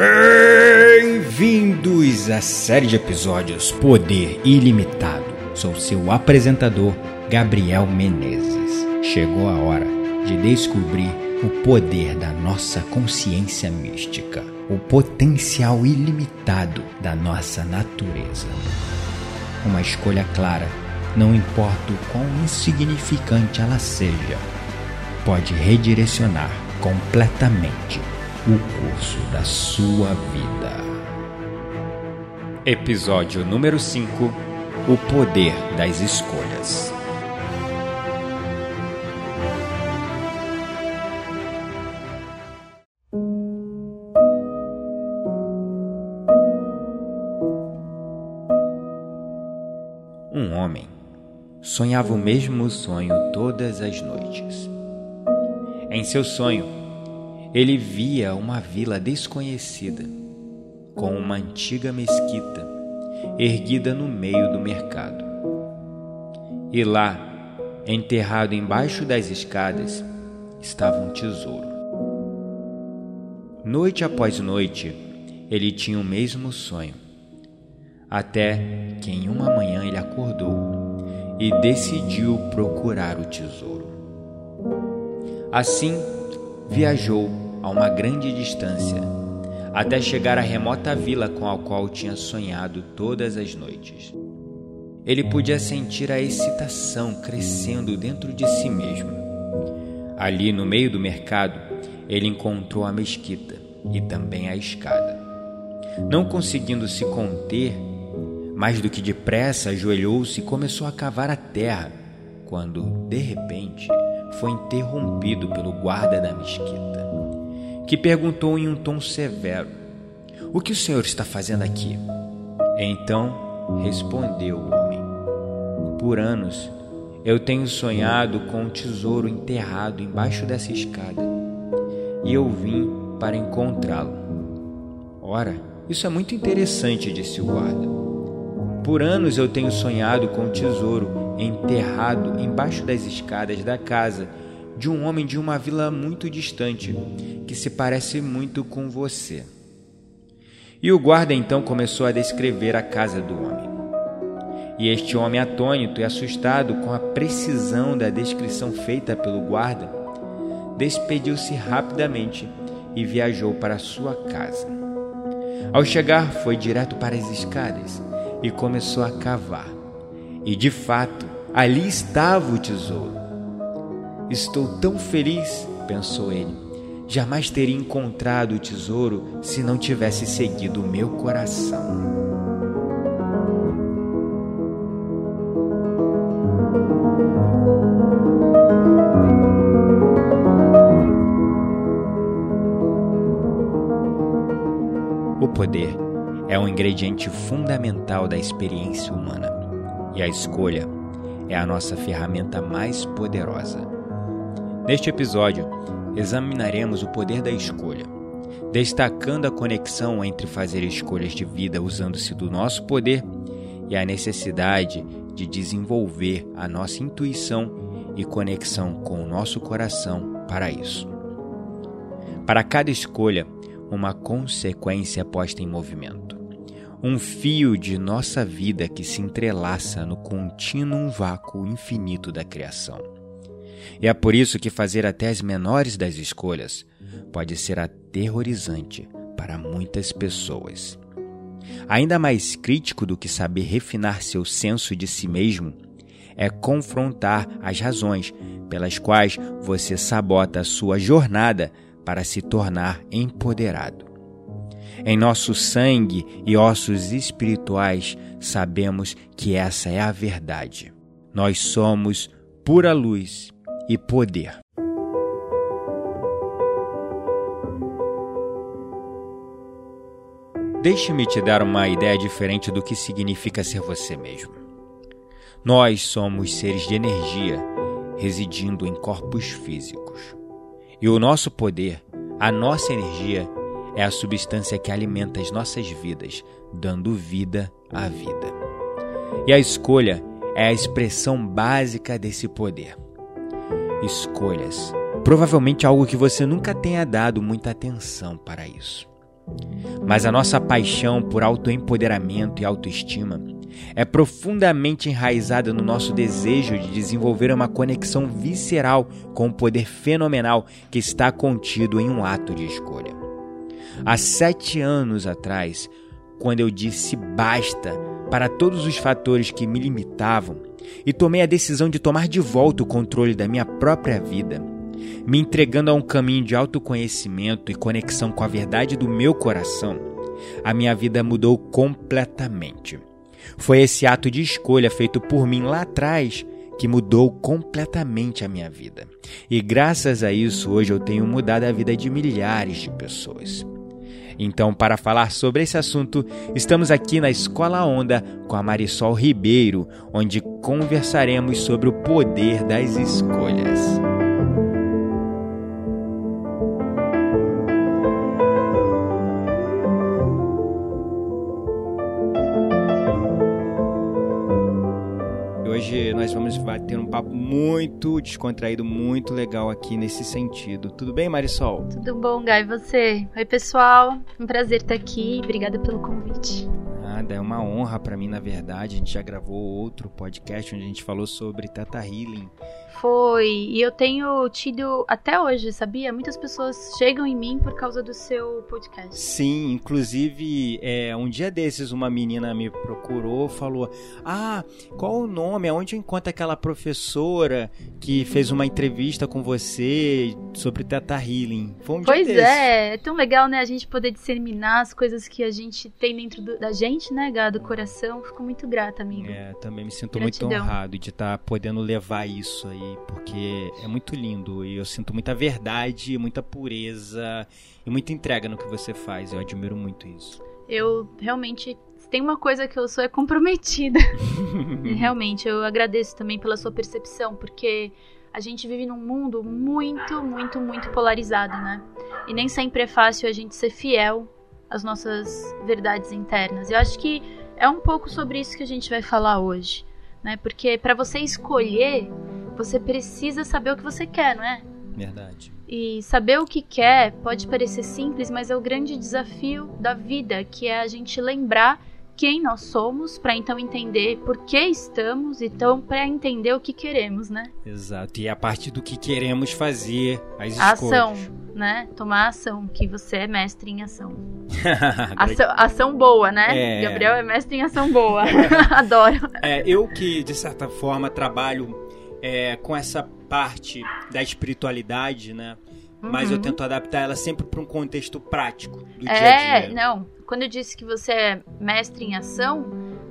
Bem-vindos à série de episódios Poder Ilimitado. Sou seu apresentador, Gabriel Menezes. Chegou a hora de descobrir o poder da nossa consciência mística, o potencial ilimitado da nossa natureza. Uma escolha clara, não importa o quão insignificante ela seja, pode redirecionar completamente o curso da sua vida. Episódio número 5 O Poder das Escolhas. Um homem sonhava o mesmo sonho todas as noites. Em seu sonho, ele via uma vila desconhecida, com uma antiga mesquita erguida no meio do mercado. E lá, enterrado embaixo das escadas, estava um tesouro. Noite após noite, ele tinha o mesmo sonho, até que em uma manhã ele acordou e decidiu procurar o tesouro. Assim, viajou a uma grande distância até chegar à remota vila com a qual tinha sonhado todas as noites. Ele podia sentir a excitação crescendo dentro de si mesmo. Ali no meio do mercado, ele encontrou a mesquita e também a escada. Não conseguindo se conter, mais do que depressa ajoelhou-se e começou a cavar a terra, quando, de repente, foi interrompido pelo guarda da mesquita, que perguntou em um tom severo: O que o senhor está fazendo aqui? Então respondeu o homem: Por anos eu tenho sonhado com um tesouro enterrado embaixo dessa escada e eu vim para encontrá-lo. Ora, isso é muito interessante, disse o guarda. Por anos eu tenho sonhado com um tesouro enterrado embaixo das escadas da casa de um homem de uma vila muito distante, que se parece muito com você. E o guarda então começou a descrever a casa do homem. E este homem, atônito e assustado com a precisão da descrição feita pelo guarda, despediu-se rapidamente e viajou para sua casa. Ao chegar, foi direto para as escadas e começou a cavar. E de fato, ali estava o tesouro. Estou tão feliz, pensou ele. Jamais teria encontrado o tesouro se não tivesse seguido o meu coração. O poder é um ingrediente fundamental da experiência humana e a escolha é a nossa ferramenta mais poderosa. Neste episódio, examinaremos o poder da escolha, destacando a conexão entre fazer escolhas de vida usando-se do nosso poder e a necessidade de desenvolver a nossa intuição e conexão com o nosso coração para isso. Para cada escolha, uma consequência posta em movimento. Um fio de nossa vida que se entrelaça no contínuo vácuo infinito da criação. E é por isso que fazer até as menores das escolhas pode ser aterrorizante para muitas pessoas. Ainda mais crítico do que saber refinar seu senso de si mesmo é confrontar as razões pelas quais você sabota a sua jornada para se tornar empoderado. Em nosso sangue e ossos espirituais sabemos que essa é a verdade. Nós somos pura luz e poder. Deixe-me te dar uma ideia diferente do que significa ser você mesmo. Nós somos seres de energia residindo em corpos físicos. E o nosso poder, a nossa energia, é a substância que alimenta as nossas vidas, dando vida à vida. E a escolha é a expressão básica desse poder. Escolhas. Provavelmente algo que você nunca tenha dado muita atenção para isso. Mas a nossa paixão por autoempoderamento e autoestima é profundamente enraizada no nosso desejo de desenvolver uma conexão visceral com o poder fenomenal que está contido em um ato de escolha. Há sete anos atrás, quando eu disse basta para todos os fatores que me limitavam e tomei a decisão de tomar de volta o controle da minha própria vida, me entregando a um caminho de autoconhecimento e conexão com a verdade do meu coração, a minha vida mudou completamente. Foi esse ato de escolha feito por mim lá atrás que mudou completamente a minha vida. E graças a isso, hoje eu tenho mudado a vida de milhares de pessoas. Então, para falar sobre esse assunto, estamos aqui na Escola Onda com a Marisol Ribeiro, onde conversaremos sobre o poder das escolhas. Papo muito descontraído, muito legal aqui nesse sentido. Tudo bem, Marisol? Tudo bom, Gai, você? Oi, pessoal. Um prazer estar aqui. Obrigada pelo convite. Nada, é uma honra para mim, na verdade. A gente já gravou outro podcast onde a gente falou sobre Tata Healing foi. E eu tenho tido até hoje, sabia? Muitas pessoas chegam em mim por causa do seu podcast. Sim, inclusive, é, um dia desses uma menina me procurou, falou: Ah, qual o nome? Aonde eu encontro aquela professora que fez uma entrevista com você sobre Teta Healing? Foi um pois é, é tão legal, né? A gente poder disseminar as coisas que a gente tem dentro do, da gente, né, Gá, do coração. Fico muito grata, amigo. É, também me sinto Gratidão. muito honrado de estar tá podendo levar isso aí porque é muito lindo e eu sinto muita verdade, muita pureza e muita entrega no que você faz. Eu admiro muito isso. Eu realmente tem uma coisa que eu sou é comprometida. e realmente eu agradeço também pela sua percepção, porque a gente vive num mundo muito, muito, muito polarizado, né? E nem sempre é fácil a gente ser fiel às nossas verdades internas. Eu acho que é um pouco sobre isso que a gente vai falar hoje, né? Porque para você escolher você precisa saber o que você quer, não é? Verdade. E saber o que quer pode parecer simples, mas é o grande desafio da vida, que é a gente lembrar quem nós somos, para então entender por que estamos, então para entender o que queremos, né? Exato. E a partir do que queremos fazer as escolhas. Ação, né? Tomar ação, que você é mestre em ação. ação, ação, boa, né? É... Gabriel é mestre em ação boa. Adoro. É, eu que de certa forma trabalho é, com essa parte da espiritualidade, né? Uhum. Mas eu uhum. tento adaptar ela sempre para um contexto prático do é, dia a dia. não. Quando eu disse que você é mestre em ação,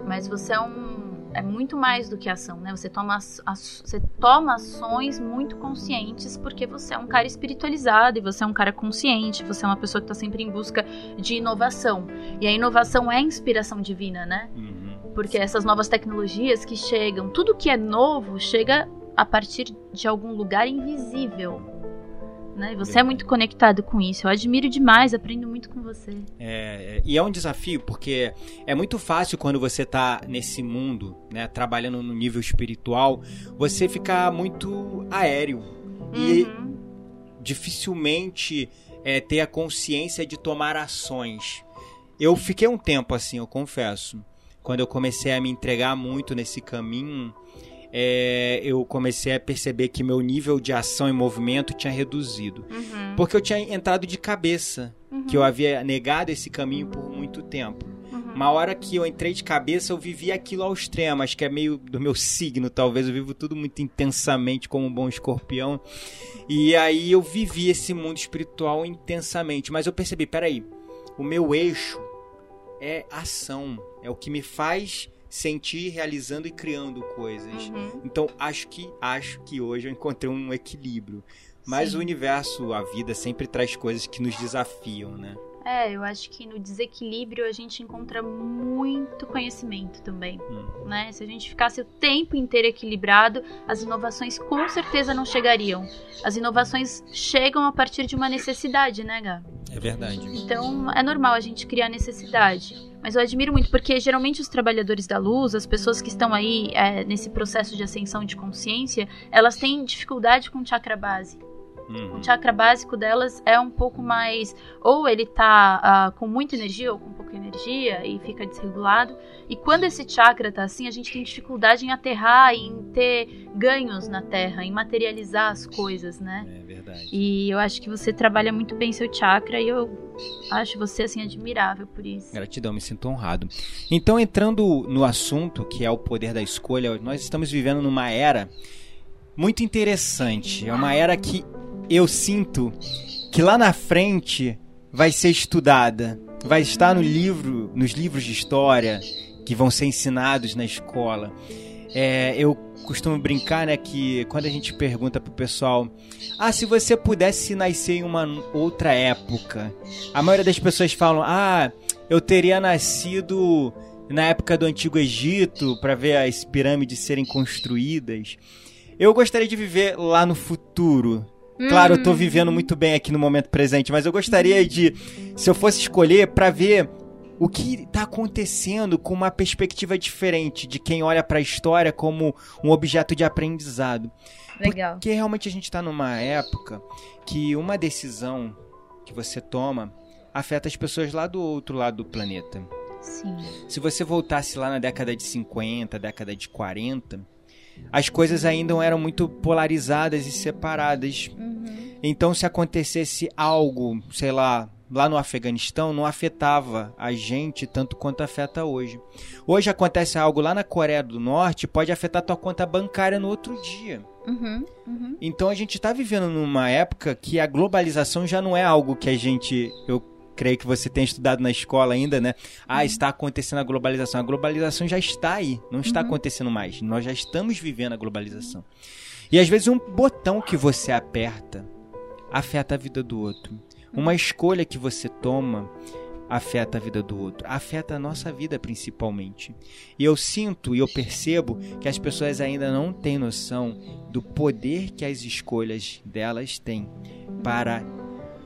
mas você é um é muito mais do que ação, né? Você toma, as, você toma ações muito conscientes porque você é um cara espiritualizado e você é um cara consciente, você é uma pessoa que está sempre em busca de inovação. E a inovação é inspiração divina, né? Uhum. Porque essas novas tecnologias que chegam, tudo que é novo chega a partir de algum lugar invisível. Né? Você é muito conectado com isso. Eu admiro demais, aprendo muito com você. É, é, e é um desafio, porque é muito fácil quando você está nesse mundo, né, trabalhando no nível espiritual, você ficar muito aéreo. Uhum. E dificilmente é, ter a consciência de tomar ações. Eu fiquei um tempo assim, eu confesso. Quando eu comecei a me entregar muito nesse caminho, é, eu comecei a perceber que meu nível de ação e movimento tinha reduzido. Uhum. Porque eu tinha entrado de cabeça, uhum. que eu havia negado esse caminho por muito tempo. Uhum. Uma hora que eu entrei de cabeça, eu vivi aquilo ao extremo. Acho que é meio do meu signo, talvez. Eu vivo tudo muito intensamente como um bom escorpião. E aí eu vivi esse mundo espiritual intensamente. Mas eu percebi, peraí, o meu eixo é ação. É o que me faz sentir realizando e criando coisas. Uhum. Então acho que acho que hoje eu encontrei um equilíbrio. Mas Sim. o universo, a vida sempre traz coisas que nos desafiam, né? É, eu acho que no desequilíbrio a gente encontra muito conhecimento também, hum. né? Se a gente ficasse o tempo inteiro equilibrado, as inovações com certeza não chegariam. As inovações chegam a partir de uma necessidade, né, Gá? É verdade. Então, é normal a gente criar necessidade. Mas eu admiro muito, porque geralmente os trabalhadores da luz, as pessoas que estão aí é, nesse processo de ascensão de consciência, elas têm dificuldade com o chakra base. Uhum. O chakra básico delas é um pouco mais. Ou ele tá uh, com muita energia ou com pouca energia e fica desregulado. E quando esse chakra tá assim, a gente tem dificuldade em aterrar, em ter ganhos na Terra, em materializar as coisas, né? É verdade. E eu acho que você trabalha muito bem seu chakra e eu acho você assim admirável por isso. Gratidão, me sinto honrado. Então, entrando no assunto que é o poder da escolha, nós estamos vivendo numa era muito interessante. É uma era que eu sinto que lá na frente vai ser estudada, vai estar no livro, nos livros de história que vão ser ensinados na escola. É, eu costumo brincar, né, que quando a gente pergunta pro pessoal, ah, se você pudesse nascer em uma outra época, a maioria das pessoas falam, ah, eu teria nascido na época do Antigo Egito para ver as pirâmides serem construídas. Eu gostaria de viver lá no futuro. Claro, eu tô hum. vivendo muito bem aqui no momento presente, mas eu gostaria de, se eu fosse escolher, para ver o que está acontecendo com uma perspectiva diferente de quem olha para a história como um objeto de aprendizado. Legal. Porque realmente a gente está numa época que uma decisão que você toma afeta as pessoas lá do outro lado do planeta. Sim. Se você voltasse lá na década de 50, década de 40, as coisas ainda eram muito polarizadas e separadas. Uhum. Então, se acontecesse algo, sei lá, lá no Afeganistão, não afetava a gente tanto quanto afeta hoje. Hoje acontece algo lá na Coreia do Norte, pode afetar tua conta bancária no outro dia. Uhum, uhum. Então a gente está vivendo numa época que a globalização já não é algo que a gente. Eu creio que você tem estudado na escola ainda, né? Ah, uhum. está acontecendo a globalização. A globalização já está aí, não está uhum. acontecendo mais. Nós já estamos vivendo a globalização. E às vezes um botão que você aperta afeta a vida do outro. Uma escolha que você toma afeta a vida do outro, afeta a nossa vida principalmente. E eu sinto e eu percebo que as pessoas ainda não têm noção do poder que as escolhas delas têm para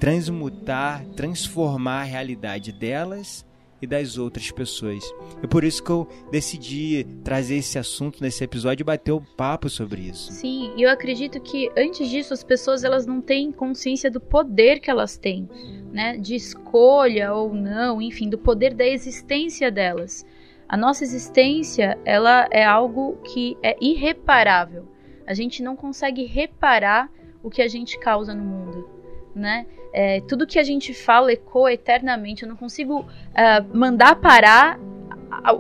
transmutar, transformar a realidade delas e das outras pessoas. É por isso que eu decidi trazer esse assunto nesse episódio e bater o um papo sobre isso. Sim, e eu acredito que antes disso as pessoas elas não têm consciência do poder que elas têm, né? De escolha ou não, enfim, do poder da existência delas. A nossa existência, ela é algo que é irreparável. A gente não consegue reparar o que a gente causa no mundo né? É, tudo que a gente fala ecoa eternamente. Eu não consigo uh, mandar parar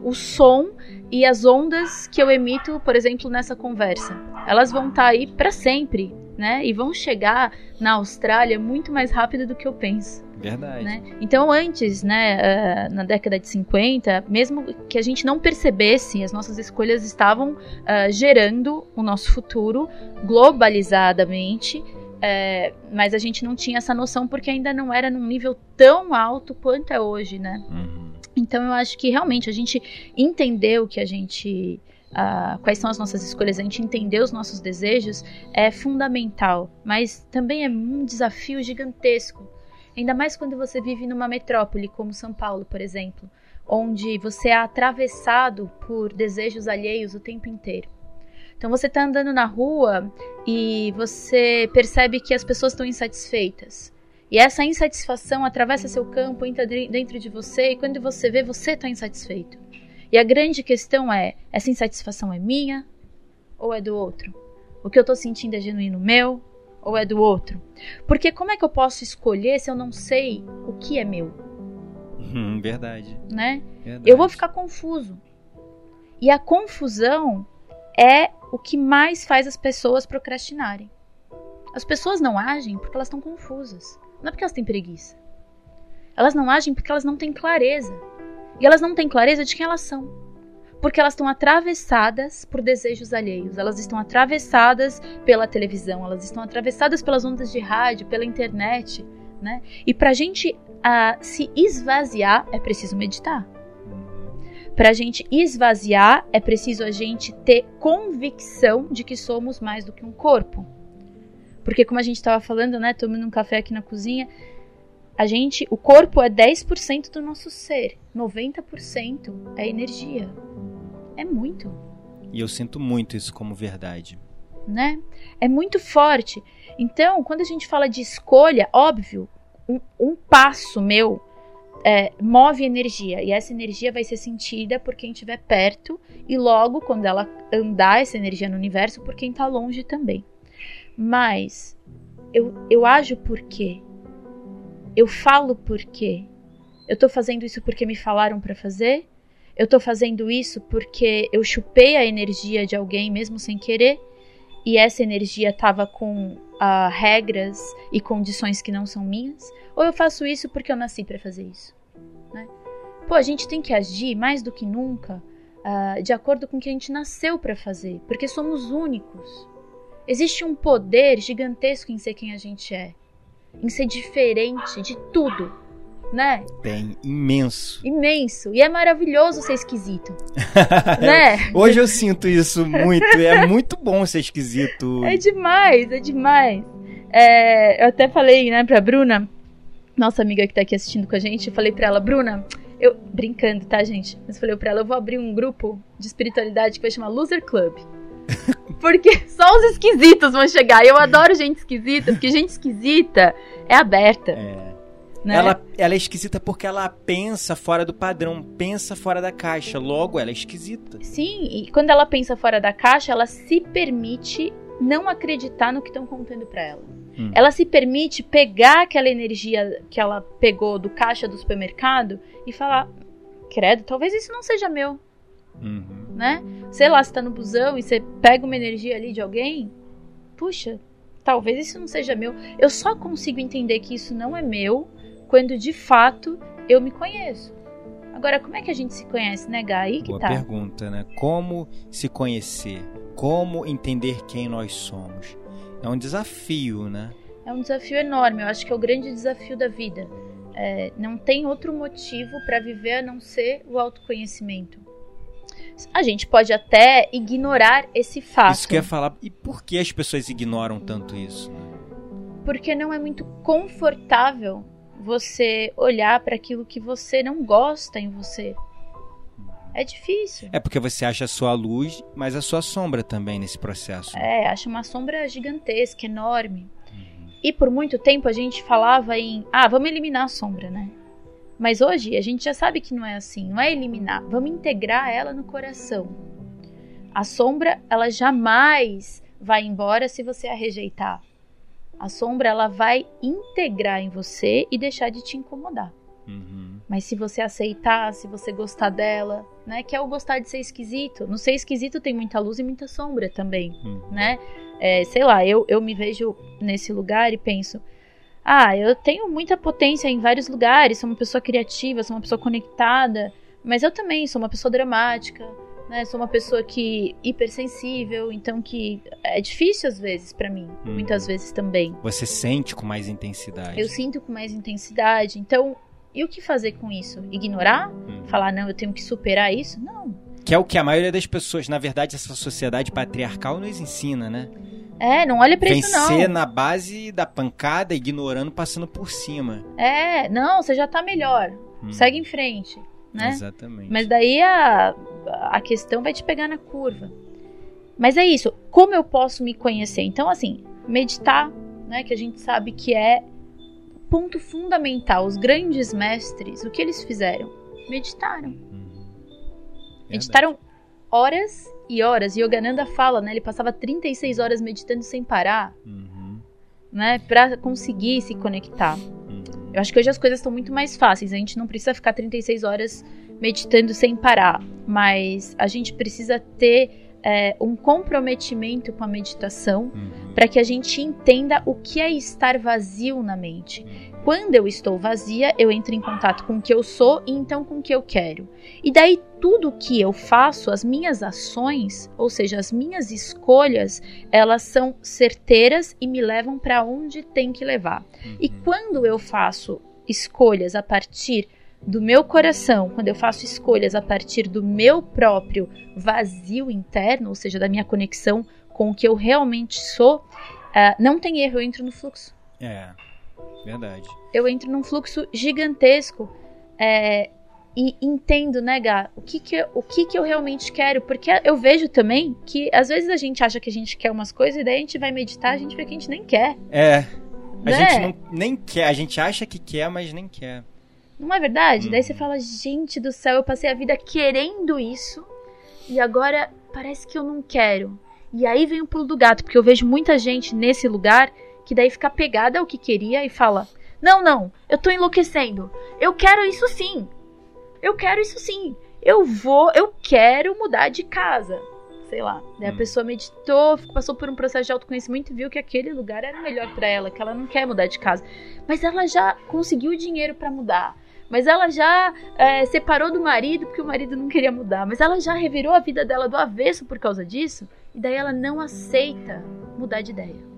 o som e as ondas que eu emito, por exemplo, nessa conversa. Elas vão estar tá aí para sempre, né? E vão chegar na Austrália muito mais rápido do que eu penso. Verdade. Né? Então, antes, né, uh, na década de 50, mesmo que a gente não percebesse, as nossas escolhas estavam uh, gerando o nosso futuro globalizadamente é, mas a gente não tinha essa noção porque ainda não era num nível tão alto quanto é hoje, né? Uhum. Então eu acho que realmente a gente entendeu que a gente. Uh, quais são as nossas escolhas, a gente entender os nossos desejos é fundamental, mas também é um desafio gigantesco. Ainda mais quando você vive numa metrópole como São Paulo, por exemplo, onde você é atravessado por desejos alheios o tempo inteiro. Então você está andando na rua e você percebe que as pessoas estão insatisfeitas. E essa insatisfação atravessa seu campo, entra dentro de você e quando você vê, você está insatisfeito. E a grande questão é: essa insatisfação é minha ou é do outro? O que eu estou sentindo é genuíno meu ou é do outro? Porque como é que eu posso escolher se eu não sei o que é meu? Hum, verdade. Né? Verdade. Eu vou ficar confuso. E a confusão é o que mais faz as pessoas procrastinarem. As pessoas não agem porque elas estão confusas. Não é porque elas têm preguiça. Elas não agem porque elas não têm clareza. E elas não têm clareza de quem elas são. Porque elas estão atravessadas por desejos alheios. Elas estão atravessadas pela televisão. Elas estão atravessadas pelas ondas de rádio, pela internet. Né? E para a gente uh, se esvaziar, é preciso meditar. Para a gente esvaziar, é preciso a gente ter convicção de que somos mais do que um corpo. Porque como a gente estava falando, né, tomando um café aqui na cozinha, a gente, o corpo é 10% do nosso ser, 90% é energia. É muito. E eu sinto muito isso como verdade. né? É muito forte. Então, quando a gente fala de escolha, óbvio, um, um passo meu é, move energia e essa energia vai ser sentida por quem estiver perto e logo quando ela andar essa energia no universo por quem está longe também. Mas eu, eu ajo por quê? Eu falo por quê? Eu tô fazendo isso porque me falaram para fazer? Eu tô fazendo isso porque eu chupei a energia de alguém mesmo sem querer? E essa energia tava com uh, regras e condições que não são minhas? Ou eu faço isso porque eu nasci para fazer isso? Né? Pô, a gente tem que agir mais do que nunca uh, de acordo com o que a gente nasceu para fazer, porque somos únicos. Existe um poder gigantesco em ser quem a gente é, em ser diferente de tudo né? Tem, imenso. Imenso. E é maravilhoso ser esquisito. né? Hoje eu sinto isso muito. É muito bom ser esquisito. É demais, é demais. É, eu até falei, né, pra Bruna, nossa amiga que tá aqui assistindo com a gente, eu falei pra ela, Bruna, eu. Brincando, tá, gente? Mas falei pra ela, eu vou abrir um grupo de espiritualidade que vai chamar Loser Club. Porque só os esquisitos vão chegar. Eu adoro gente esquisita, porque gente esquisita é aberta. É. Né? Ela, ela é esquisita porque ela pensa fora do padrão, pensa fora da caixa. Logo, ela é esquisita. Sim, e quando ela pensa fora da caixa, ela se permite não acreditar no que estão contando para ela. Hum. Ela se permite pegar aquela energia que ela pegou do caixa do supermercado e falar: credo, talvez isso não seja meu. Uhum. Né? Sei lá, você tá no busão e você pega uma energia ali de alguém. Puxa, talvez isso não seja meu. Eu só consigo entender que isso não é meu quando de fato eu me conheço. Agora, como é que a gente se conhece, né, Gá? Aí que Boa tá. pergunta, né? Como se conhecer? Como entender quem nós somos? É um desafio, né? É um desafio enorme. Eu acho que é o grande desafio da vida. É, não tem outro motivo para viver a não ser o autoconhecimento. A gente pode até ignorar esse fato. Isso quer falar. E por que as pessoas ignoram tanto isso? Porque não é muito confortável você olhar para aquilo que você não gosta em você. É difícil. É porque você acha a sua luz, mas a sua sombra também nesse processo. É, acha uma sombra gigantesca, enorme. Uhum. E por muito tempo a gente falava em, ah, vamos eliminar a sombra, né? Mas hoje a gente já sabe que não é assim, não é eliminar, vamos integrar ela no coração. A sombra, ela jamais vai embora se você a rejeitar. A sombra ela vai integrar em você e deixar de te incomodar. Uhum. Mas se você aceitar, se você gostar dela, né? Que é o gostar de ser esquisito. No ser esquisito tem muita luz e muita sombra também, uhum. né? É, sei lá, eu, eu me vejo nesse lugar e penso, ah, eu tenho muita potência em vários lugares, sou uma pessoa criativa, sou uma pessoa conectada, mas eu também sou uma pessoa dramática, né? Sou uma pessoa que hipersensível, então que é difícil às vezes para mim, hum. muitas vezes também. Você sente com mais intensidade. Eu sinto com mais intensidade. Então, e o que fazer com isso? Ignorar? Hum. Falar não, eu tenho que superar isso? Não. Que é o que a maioria das pessoas, na verdade, essa sociedade patriarcal nos ensina, né? É, não olha pra Vencer isso não. Vencer na base da pancada, ignorando, passando por cima. É, não, você já tá melhor. Hum. Segue em frente né? Exatamente. Mas daí a, a questão vai te pegar na curva. Mas é isso, como eu posso me conhecer? Então, assim, meditar, né, que a gente sabe que é ponto fundamental. Os grandes mestres, o que eles fizeram? Meditaram. Uhum. Meditaram horas e horas. Yogananda fala, né, ele passava 36 horas meditando sem parar, uhum. né, para conseguir se conectar. Eu acho que hoje as coisas estão muito mais fáceis. A gente não precisa ficar 36 horas meditando sem parar, mas a gente precisa ter é, um comprometimento com a meditação uhum. para que a gente entenda o que é estar vazio na mente. Quando eu estou vazia, eu entro em contato com o que eu sou e então com o que eu quero. E daí tudo que eu faço, as minhas ações, ou seja, as minhas escolhas, elas são certeiras e me levam para onde tem que levar. Uhum. E quando eu faço escolhas a partir do meu coração, quando eu faço escolhas a partir do meu próprio vazio interno, ou seja, da minha conexão com o que eu realmente sou, uh, não tem erro, eu entro no fluxo. É. Verdade. Eu entro num fluxo gigantesco. É, e entendo, né, Gá, o que que, eu, o que que eu realmente quero, porque eu vejo também que às vezes a gente acha que a gente quer umas coisas e daí a gente vai meditar, a gente vê que a gente nem quer. É. A Né? gente não, nem quer, a gente acha que quer, mas nem quer. Não é verdade? Daí Uhum. você fala, gente do céu, eu passei a vida querendo isso e agora parece que eu não quero. E aí vem o pulo do gato, porque eu vejo muita gente nesse lugar que daí fica pegada ao que queria e fala: Não, não, eu tô enlouquecendo. Eu quero isso sim. Eu quero isso sim. Eu vou, eu quero mudar de casa. Sei lá. Daí a Hum. pessoa meditou, passou por um processo de autoconhecimento e viu que aquele lugar era melhor pra ela, que ela não quer mudar de casa. Mas ela já conseguiu o dinheiro pra mudar. Mas ela já é, separou do marido porque o marido não queria mudar. Mas ela já revirou a vida dela do avesso por causa disso. E daí ela não aceita mudar de ideia.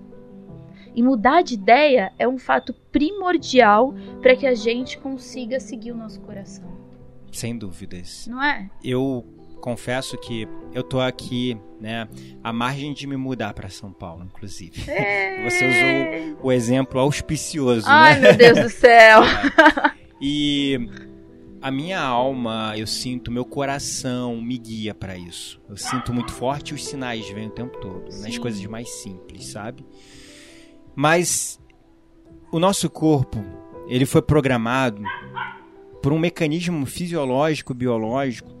E mudar de ideia é um fato primordial para que a gente consiga seguir o nosso coração. Sem dúvidas. Não é? Eu confesso que eu tô aqui, né, à margem de me mudar para São Paulo, inclusive. Você usou o exemplo auspicioso, Ai, né? meu Deus do céu. E a minha alma, eu sinto, meu coração me guia para isso. Eu sinto muito forte e os sinais vêm o tempo todo, nas Sim. coisas mais simples, sabe? Mas o nosso corpo, ele foi programado por um mecanismo fisiológico, biológico,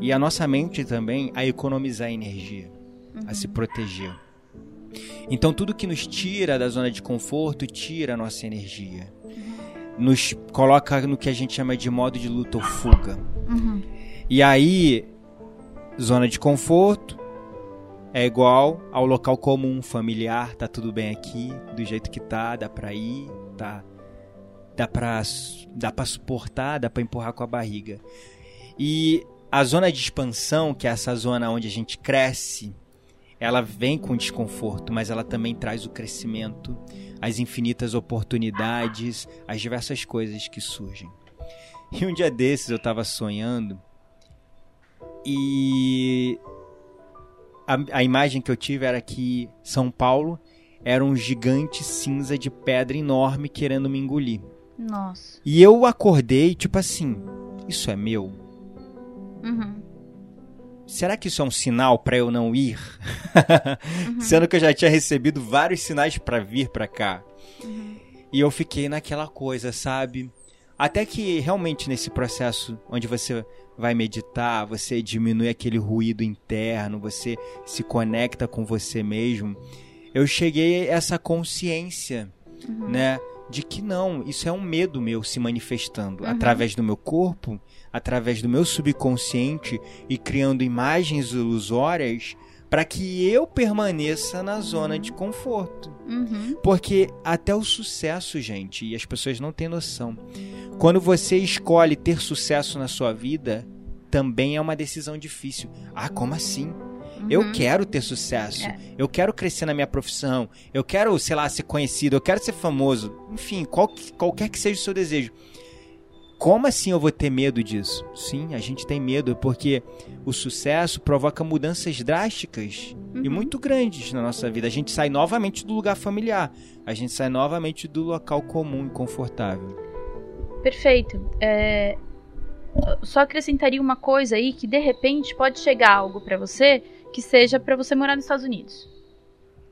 e a nossa mente também a economizar energia, a se proteger. Então tudo que nos tira da zona de conforto tira a nossa energia. Nos coloca no que a gente chama de modo de luta ou fuga. Uhum. E aí, zona de conforto é igual ao local comum, familiar, tá tudo bem aqui, do jeito que tá, dá pra ir, tá dá pra dá para suportar, dá pra empurrar com a barriga. E a zona de expansão, que é essa zona onde a gente cresce, ela vem com desconforto, mas ela também traz o crescimento, as infinitas oportunidades, as diversas coisas que surgem. E um dia desses eu tava sonhando e a, a imagem que eu tive era que São Paulo era um gigante cinza de pedra enorme querendo me engolir. Nossa. E eu acordei, tipo assim, isso é meu? Uhum. Será que isso é um sinal pra eu não ir? Sendo que eu já tinha recebido vários sinais pra vir pra cá. E eu fiquei naquela coisa, sabe? Até que realmente nesse processo onde você vai meditar, você diminui aquele ruído interno, você se conecta com você mesmo. Eu cheguei a essa consciência, né? De que não, isso é um medo meu se manifestando através do meu corpo, através do meu subconsciente e criando imagens ilusórias para que eu permaneça na zona de conforto. Uhum. Porque até o sucesso, gente, e as pessoas não têm noção. Quando você escolhe ter sucesso na sua vida, também é uma decisão difícil. Ah, como assim? Eu quero ter sucesso. É. Eu quero crescer na minha profissão. Eu quero, sei lá, ser conhecido. Eu quero ser famoso. Enfim, qual, qualquer que seja o seu desejo. Como assim eu vou ter medo disso? Sim, a gente tem medo porque o sucesso provoca mudanças drásticas e muito grandes na nossa vida. A gente sai novamente do lugar familiar, a gente sai novamente do local comum e confortável. Perfeito. É, Só acrescentaria uma coisa aí que de repente pode chegar algo pra você que seja pra você morar nos Estados Unidos.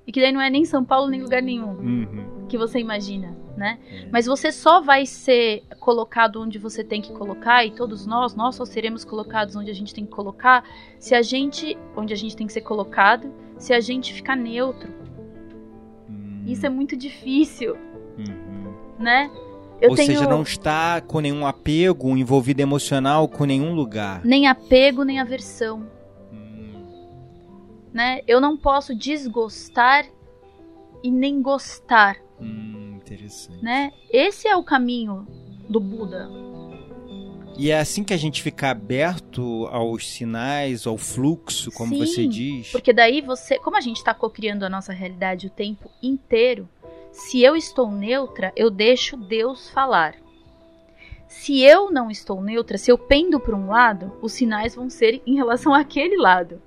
E que daí não é nem São Paulo nem lugar nenhum Uhum. que você imagina, né? É. Mas você só vai ser colocado onde você tem que colocar e todos nós, nós só seremos colocados onde a gente tem que colocar se a gente, onde a gente tem que ser colocado, se a gente ficar neutro. Hum, Isso é muito difícil, uhum. né? Eu Ou tenho seja, não está com nenhum apego envolvido emocional com nenhum lugar. nem apego nem aversão. Né? Eu não posso desgostar e nem gostar, hum, interessante. né? Esse é o caminho do Buda. E é assim que a gente fica aberto aos sinais, ao fluxo, como Sim, você diz. Porque daí você, como a gente está cocriando a nossa realidade o tempo inteiro, se eu estou neutra, eu deixo Deus falar. Se eu não estou neutra, se eu pendo para um lado, os sinais vão ser em relação àquele lado,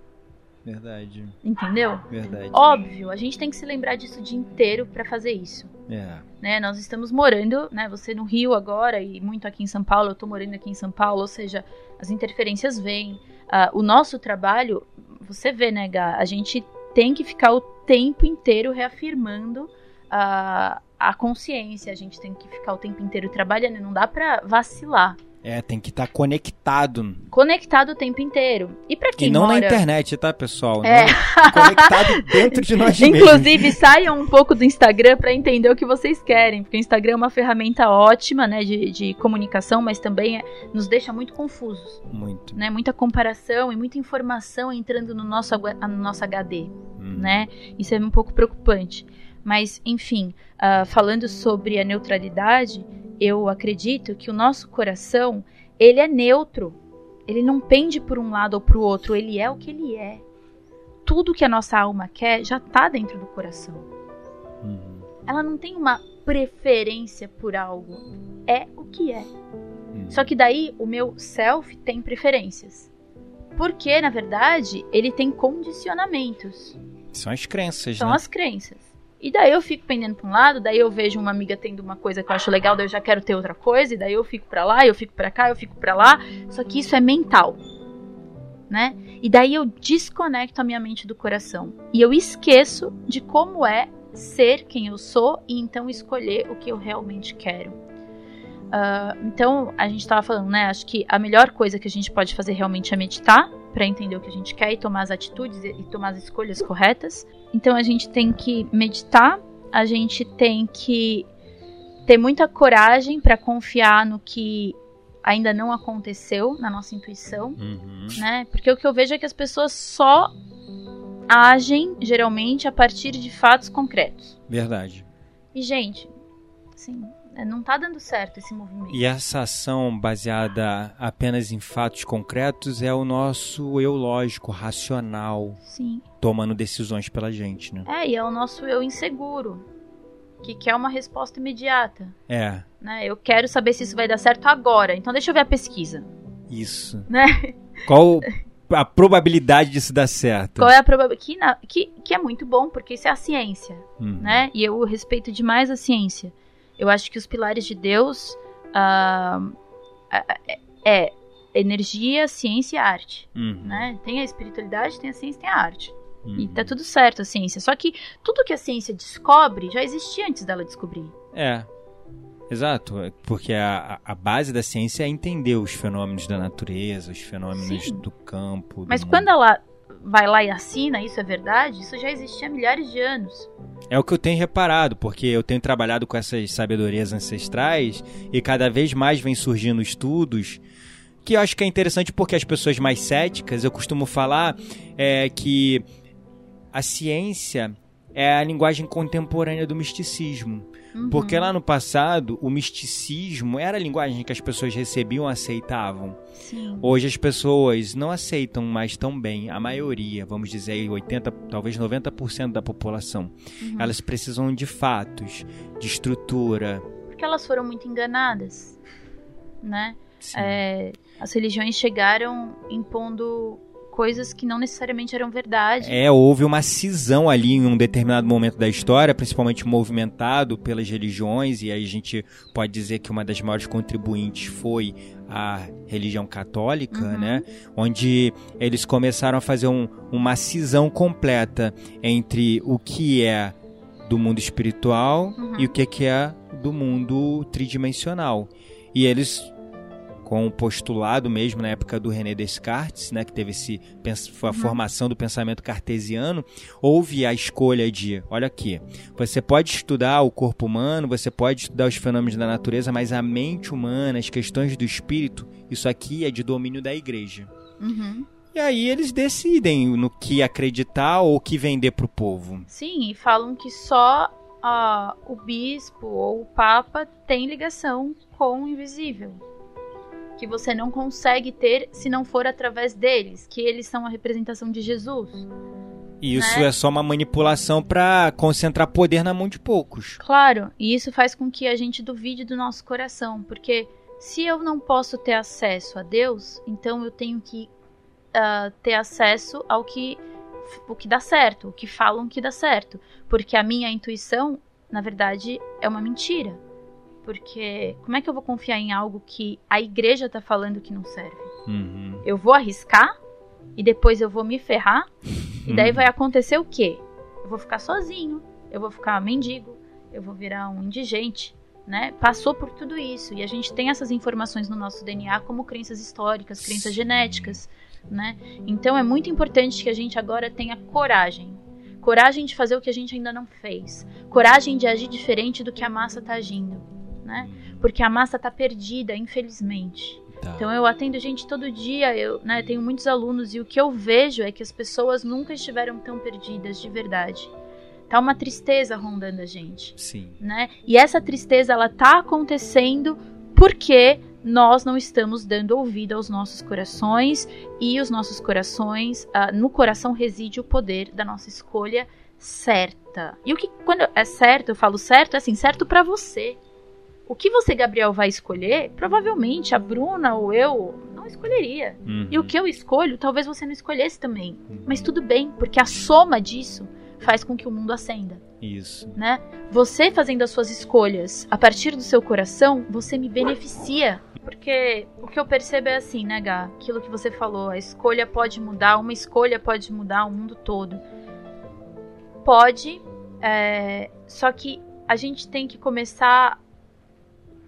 Verdade, entendeu? verdade. Óbvio, a gente tem que se lembrar disso o dia inteiro para fazer isso. É. Né? Nós estamos morando, né? Você no Rio agora e muito aqui em São Paulo, eu tô morando aqui em São Paulo, ou seja, as interferências vêm. Uh, o nosso trabalho, você vê, né, Gá? A gente tem que ficar o tempo inteiro reafirmando a, a consciência, a gente tem que ficar o tempo inteiro trabalhando, não dá para vacilar. É, tem que estar tá conectado. Conectado o tempo inteiro. E para quem E não mora... na internet, tá, pessoal? É. Não, conectado dentro de nós mesmos. Inclusive, saiam um pouco do Instagram para entender o que vocês querem, porque o Instagram é uma ferramenta ótima, né, de, de comunicação, mas também é, nos deixa muito confusos. Muito. Né, muita comparação e muita informação entrando no nosso, no nosso HD, Hum. né? Isso é um pouco preocupante. Mas, enfim, uh, falando sobre a neutralidade, eu acredito que o nosso coração, ele é neutro. Ele não pende por um lado ou para o outro, ele é o que ele é. Tudo que a nossa alma quer já está dentro do coração. Uhum. Ela não tem uma preferência por algo, é o que é. Uhum. Só que daí o meu self tem preferências. Porque, na verdade, ele tem condicionamentos. São as crenças, São né? as crenças. E daí eu fico pendendo pra um lado, daí eu vejo uma amiga tendo uma coisa que eu acho legal, daí eu já quero ter outra coisa, e daí eu fico pra lá, eu fico pra cá, eu fico pra lá. Só que isso é mental. Né? E daí eu desconecto a minha mente do coração. E eu esqueço de como é ser quem eu sou e então escolher o que eu realmente quero. Uh, então, a gente estava falando, né? Acho que a melhor coisa que a gente pode fazer realmente é meditar para entender o que a gente quer e tomar as atitudes e tomar as escolhas corretas. Então, a gente tem que meditar, a gente tem que ter muita coragem para confiar no que ainda não aconteceu na nossa intuição, Uhum. né? Porque o que eu vejo é que as pessoas só agem geralmente a partir de fatos concretos. Verdade. E gente, assim, não tá dando certo esse movimento. E essa ação baseada apenas em fatos concretos é o nosso eu lógico, racional, Sim. tomando decisões pela gente, né? É, e é o nosso eu inseguro, que quer uma resposta imediata. É, Né? Eu quero saber se isso vai dar certo agora. Então deixa eu ver a pesquisa, isso. né? Qual a probabilidade disso dar certo? Qual é a probabilidade que, na- que que é muito bom, porque isso é a ciência, Uhum. né? E eu respeito demais a ciência. Eu acho que os pilares de Deus ah, é, energia, ciência e arte, Uhum. né? Tem a espiritualidade, tem a ciência, tem a arte. E Uhum. tá tudo certo a ciência. Só que tudo que a ciência descobre já existia antes dela descobrir. É. Exato, é porque a, a base da ciência é entender os fenômenos da natureza, os fenômenos Sim. do campo. do Mas mundo. quando ela vai lá e assina, isso é verdade, isso já existia há milhares de anos. É o que eu tenho reparado, porque eu tenho trabalhado com essas sabedorias ancestrais e cada vez mais vem surgindo estudos que eu acho que é interessante porque as pessoas mais céticas, eu costumo falar é, que a ciência é a linguagem contemporânea do misticismo. Uhum. Porque lá no passado, o misticismo era a linguagem que as pessoas recebiam aceitavam. Sim. Hoje as pessoas não aceitam mais tão bem, a maioria, vamos dizer aí 80, talvez 90% da população. Uhum. Elas precisam de fatos, de estrutura. Porque elas foram muito enganadas, né? É, as religiões chegaram impondo coisas que não necessariamente eram verdade. É, houve uma cisão ali em um determinado momento da história, principalmente movimentado pelas religiões, e aí a gente pode dizer que uma das maiores contribuintes foi a religião católica, Uhum. né? Onde eles começaram a fazer um- uma cisão completa entre o que é do mundo espiritual Uhum. e o que que é do mundo tridimensional. E eles com o postulado mesmo na época do René Descartes, né, que teve esse a Uhum. formação do pensamento cartesiano, houve a escolha de, olha aqui, você pode estudar o corpo humano, você pode estudar os fenômenos da natureza, mas a mente humana, as questões do espírito, isso aqui é de domínio da igreja. Uhum. E aí eles decidem no que acreditar ou o que vender pro povo. Sim, e falam que só ah, o bispo ou o papa tem ligação com o invisível. Que você não consegue ter se não for através deles, que eles são a representação de Jesus. E isso Né? é só uma manipulação para concentrar poder na mão de poucos. Claro, e isso faz com que a gente duvide do nosso coração, porque se eu não posso ter acesso a Deus, então eu tenho que ah, ter acesso ao que o que dá certo, o que falam que dá certo, porque a minha intuição na verdade, é uma mentira. Porque como é que eu vou confiar em algo que a igreja tá falando que não serve? Uhum. Eu vou arriscar e depois eu vou me ferrar. E daí vai acontecer o quê? Eu vou ficar sozinho, eu vou ficar mendigo, eu vou virar um indigente, né? Passou por tudo isso e a gente tem essas informações no nosso DNA como crenças históricas, crenças genéticas, né? Então é muito importante que a gente agora tenha coragem. Coragem de fazer o que a gente ainda não fez. Coragem de agir diferente do que a massa está agindo, né? Porque a massa está perdida, infelizmente. Tá. Então eu atendo gente todo dia, eu né, tenho muitos alunos e o que eu vejo é que as pessoas nunca estiveram tão perdidas de verdade. Tá uma tristeza rondando a gente, Sim. né? E essa tristeza ela tá acontecendo porque nós não estamos dando ouvido aos nossos corações e os nossos corações, ah, no coração reside o poder da nossa escolha certa. E o que quando é certo, eu falo certo, é assim, certo para você. O que você, Gabriel, vai escolher, provavelmente a Bruna ou eu não escolheria. Uhum. E o que eu escolho, talvez você não escolhesse também. Mas tudo bem, porque a soma disso faz com que o mundo acenda, Isso. né? Você fazendo as suas escolhas a partir do seu coração, você me beneficia. Porque o que eu percebo é assim, né, Gá? Aquilo que você falou, a escolha pode mudar, uma escolha pode mudar o mundo todo. Pode, é, só que a gente tem que começar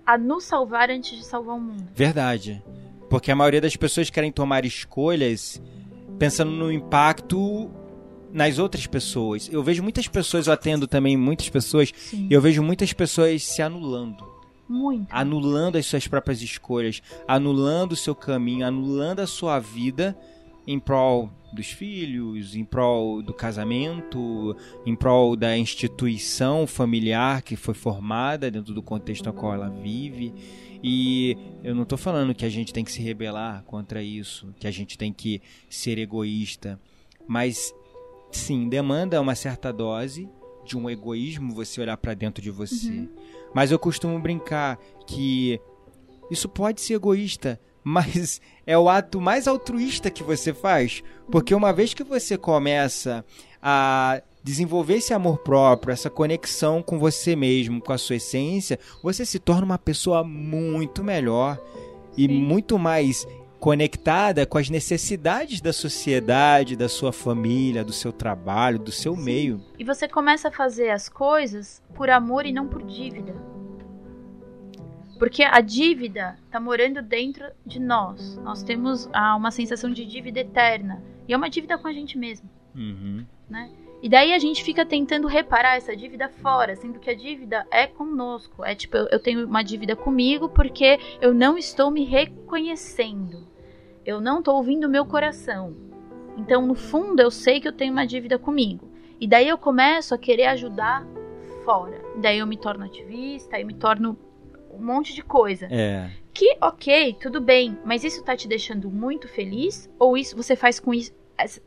a nos salvar antes de salvar o mundo. Verdade. Porque a maioria das pessoas querem tomar escolhas pensando no impacto nas outras pessoas. Eu vejo muitas pessoas, eu atendo também muitas pessoas, Sim. e eu vejo muitas pessoas se anulando. Muito. Anulando as suas próprias escolhas, anulando o seu caminho, anulando a sua vida em prol dos filhos, em prol do casamento, em prol da instituição familiar que foi formada dentro do contexto no qual ela vive. E eu não estou falando que a gente tem que se rebelar contra isso, que a gente tem que ser egoísta, mas sim, demanda uma certa dose de um egoísmo você olhar para dentro de você. Mas eu costumo brincar que isso pode ser egoísta, mas é o ato mais altruísta que você faz, porque uma vez que você começa a desenvolver esse amor próprio, essa conexão com você mesmo, com a sua essência, você se torna uma pessoa muito melhor e Sim. muito mais conectada com as necessidades da sociedade, da sua família, do seu trabalho, do seu meio. E você começa a fazer as coisas por amor e não por dívida. Porque a dívida está morando dentro de nós. Nós temos ah, uma sensação de dívida eterna. E é uma dívida com a gente mesmo. Uhum. E daí a gente fica tentando reparar essa dívida fora, sendo que a dívida é conosco. É tipo, eu, eu tenho uma dívida comigo porque eu não estou me reconhecendo. Eu não estou ouvindo o meu coração. Então, no fundo, eu sei que eu tenho uma dívida comigo. E daí eu começo a querer ajudar fora. Daí eu me torno ativista, eu me torno um monte de coisa. É. Que, ok, tudo bem, mas isso tá te deixando muito feliz? Ou isso você faz com isso.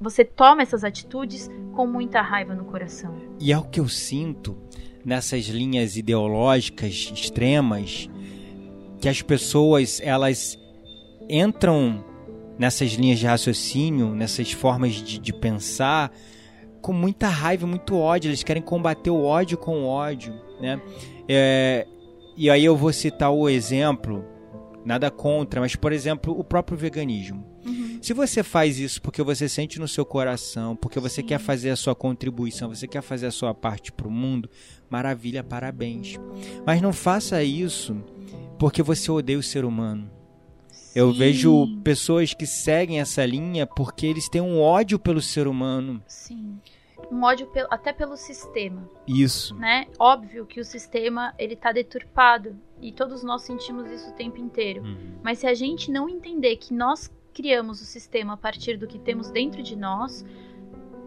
Você toma essas atitudes com muita raiva no coração? E é o que eu sinto nessas linhas ideológicas extremas que as pessoas elas entram nessas linhas de raciocínio, nessas formas de, de pensar com muita raiva, muito ódio. Eles querem combater o ódio com o ódio, né? É, e aí eu vou citar o exemplo, nada contra, mas por exemplo o próprio veganismo. Se você faz isso porque você sente no seu coração, porque você Sim. quer fazer a sua contribuição, você quer fazer a sua parte para o mundo, maravilha, parabéns. Mas não faça isso porque você odeia o ser humano. Eu Sim, vejo pessoas que seguem essa linha porque eles têm um ódio pelo ser humano. Sim. Um ódio pelo- até pelo sistema, Isso. né? Óbvio que o sistema ele tá deturpado e todos nós sentimos isso o tempo inteiro. Mas se a gente não entender que nós criamos o sistema a partir do que temos dentro de nós,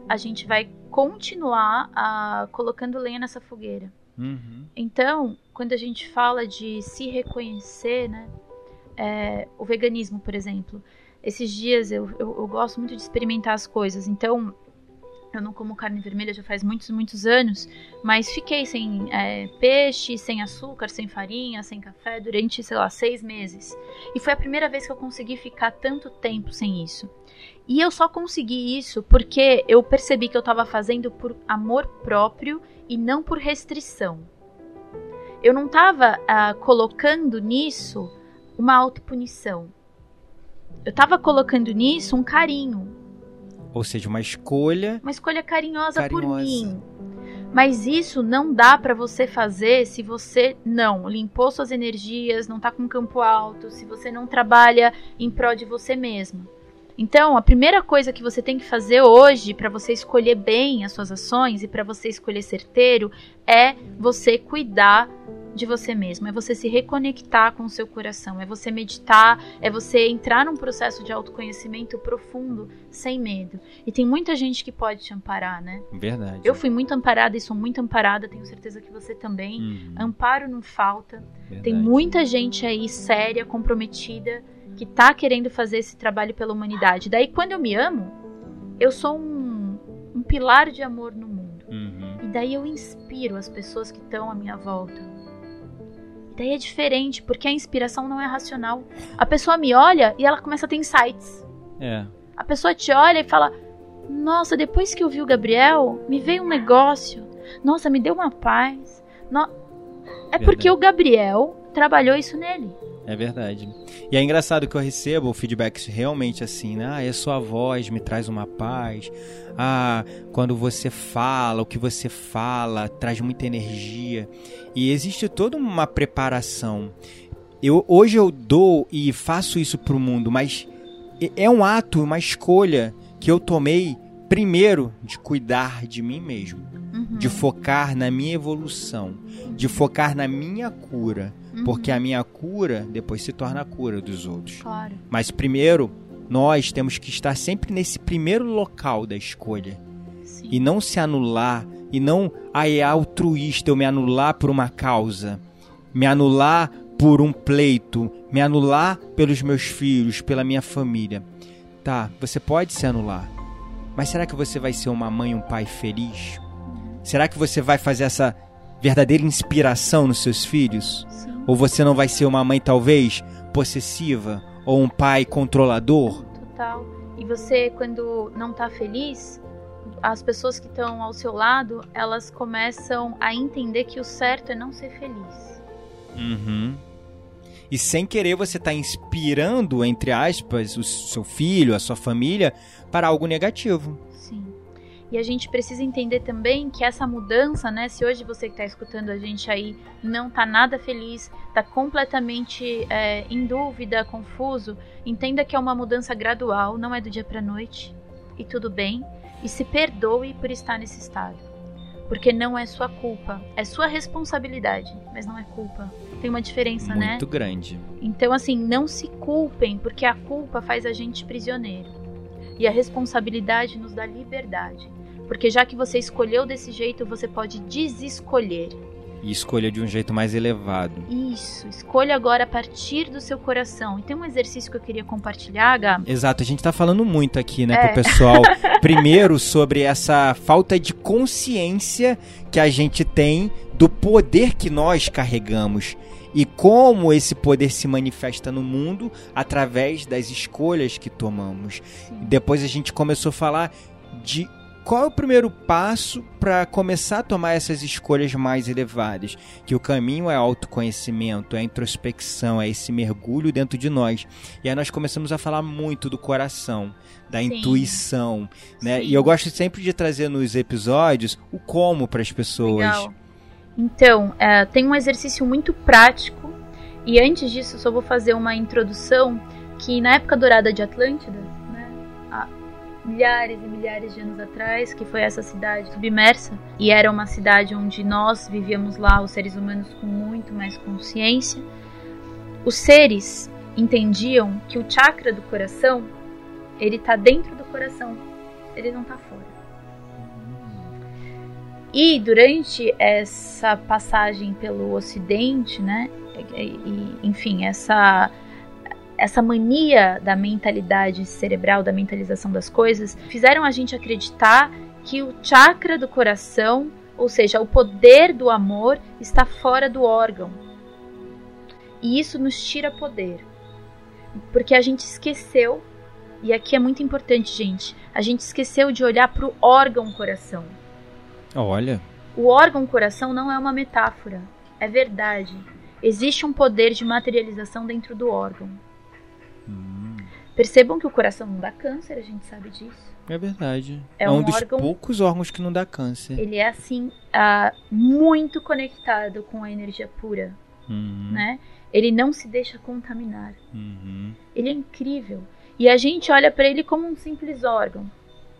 a gente vai continuar a, colocando lenha nessa fogueira. Uhum. Então, quando a gente fala de se reconhecer, né? é, o veganismo, por exemplo. Esses dias eu, eu, eu gosto muito de experimentar as coisas. Então, eu não como carne vermelha já faz muitos, muitos anos. Mas fiquei sem é, peixe, sem açúcar, sem farinha, sem café durante, sei lá, seis meses. E foi a primeira vez que eu consegui ficar tanto tempo sem isso. E eu só consegui isso porque eu percebi que eu estava fazendo por amor próprio e não por restrição. eu não estava uh, colocando nisso uma autopunição. Eu estava colocando nisso um carinho. Ou seja, uma escolha. Uma escolha carinhosa, carinhosa. por mim. Mas isso não dá para você fazer se você não limpou suas energias, não tá com campo alto, se você não trabalha em prol de você mesmo. Então, a primeira coisa que você tem que fazer hoje para você escolher bem as suas ações e para você escolher certeiro é você cuidar de você mesmo, é você se reconectar com o seu coração, é você meditar, é você entrar num processo de autoconhecimento profundo, sem medo. E tem muita gente que pode te amparar, né? Verdade. Eu fui muito amparada e sou muito amparada, tenho certeza que você também. Uhum. Amparo não falta. Verdade. Tem muita gente aí séria, comprometida, que tá querendo fazer esse trabalho pela humanidade. Daí, quando eu me amo, eu sou um, um pilar de amor no mundo. Uhum. E daí eu inspiro as pessoas que estão à minha volta daí é diferente, porque a inspiração não é racional. A pessoa me olha e ela começa a ter insights. É. A pessoa te olha e fala: Nossa, depois que eu vi o Gabriel, me veio um negócio. Nossa, me deu uma paz. No... É Verdade. porque o Gabriel trabalhou isso nele. É verdade. E é engraçado que eu recebo feedbacks realmente assim, né? Ah, a sua voz me traz uma paz. Ah, quando você fala, o que você fala traz muita energia. E existe toda uma preparação. Eu, hoje eu dou e faço isso para o mundo, mas é um ato, uma escolha que eu tomei primeiro de cuidar de mim mesmo, uhum. de focar na minha evolução, de focar na minha cura, uhum. porque a minha cura depois se torna a cura dos outros. Claro. Mas primeiro nós temos que estar sempre nesse primeiro local da escolha Sim. e não se anular e não ah, é altruísta eu me anular por uma causa, me anular por um pleito, me anular pelos meus filhos, pela minha família. Tá, você pode se anular. Mas será que você vai ser uma mãe, um pai feliz? Será que você vai fazer essa verdadeira inspiração nos seus filhos? Sim. Ou você não vai ser uma mãe talvez possessiva ou um pai controlador? Total. E você quando não tá feliz, as pessoas que estão ao seu lado, elas começam a entender que o certo é não ser feliz. Uhum. E sem querer você está inspirando, entre aspas, o seu filho, a sua família, para algo negativo. Sim. E a gente precisa entender também que essa mudança, né? Se hoje você que está escutando a gente aí não está nada feliz, está completamente é, em dúvida, confuso, entenda que é uma mudança gradual, não é do dia para noite. E tudo bem e se perdoe por estar nesse estado. Porque não é sua culpa, é sua responsabilidade, mas não é culpa. Tem uma diferença, Muito né? Muito grande. Então, assim, não se culpem, porque a culpa faz a gente prisioneiro. E a responsabilidade nos dá liberdade. Porque já que você escolheu desse jeito, você pode desescolher. E escolha de um jeito mais elevado. Isso, escolha agora a partir do seu coração. E tem um exercício que eu queria compartilhar, Gá. Exato, a gente tá falando muito aqui, né, é. pro pessoal. Primeiro, sobre essa falta de consciência que a gente tem do poder que nós carregamos e como esse poder se manifesta no mundo através das escolhas que tomamos. Depois a gente começou a falar de qual é o primeiro passo para começar a tomar essas escolhas mais elevadas? Que o caminho é autoconhecimento, é introspecção, é esse mergulho dentro de nós. E aí nós começamos a falar muito do coração, da Sim. intuição, né? Sim. E eu gosto sempre de trazer nos episódios o como para as pessoas. Legal. Então, é, tem um exercício muito prático. E antes disso, só vou fazer uma introdução que na época dourada de Atlântida, milhares e milhares de anos atrás, que foi essa cidade submersa, e era uma cidade onde nós vivíamos lá, os seres humanos com muito mais consciência. Os seres entendiam que o chakra do coração, ele está dentro do coração, ele não está fora. E durante essa passagem pelo Ocidente, né, e, enfim, essa essa mania da mentalidade cerebral, da mentalização das coisas, fizeram a gente acreditar que o chakra do coração, ou seja, o poder do amor, está fora do órgão. E isso nos tira poder. Porque a gente esqueceu, e aqui é muito importante, gente, a gente esqueceu de olhar para o órgão coração. Olha. O órgão coração não é uma metáfora. É verdade. Existe um poder de materialização dentro do órgão. Hum. Percebam que o coração não dá câncer, a gente sabe disso. É verdade. É, é um, um, dos órgão, poucos órgãos que não dá câncer. Ele é assim uh, muito conectado com a energia pura, uhum. né? Ele não se deixa contaminar. Uhum. Ele é incrível. E a gente olha para ele como um simples órgão.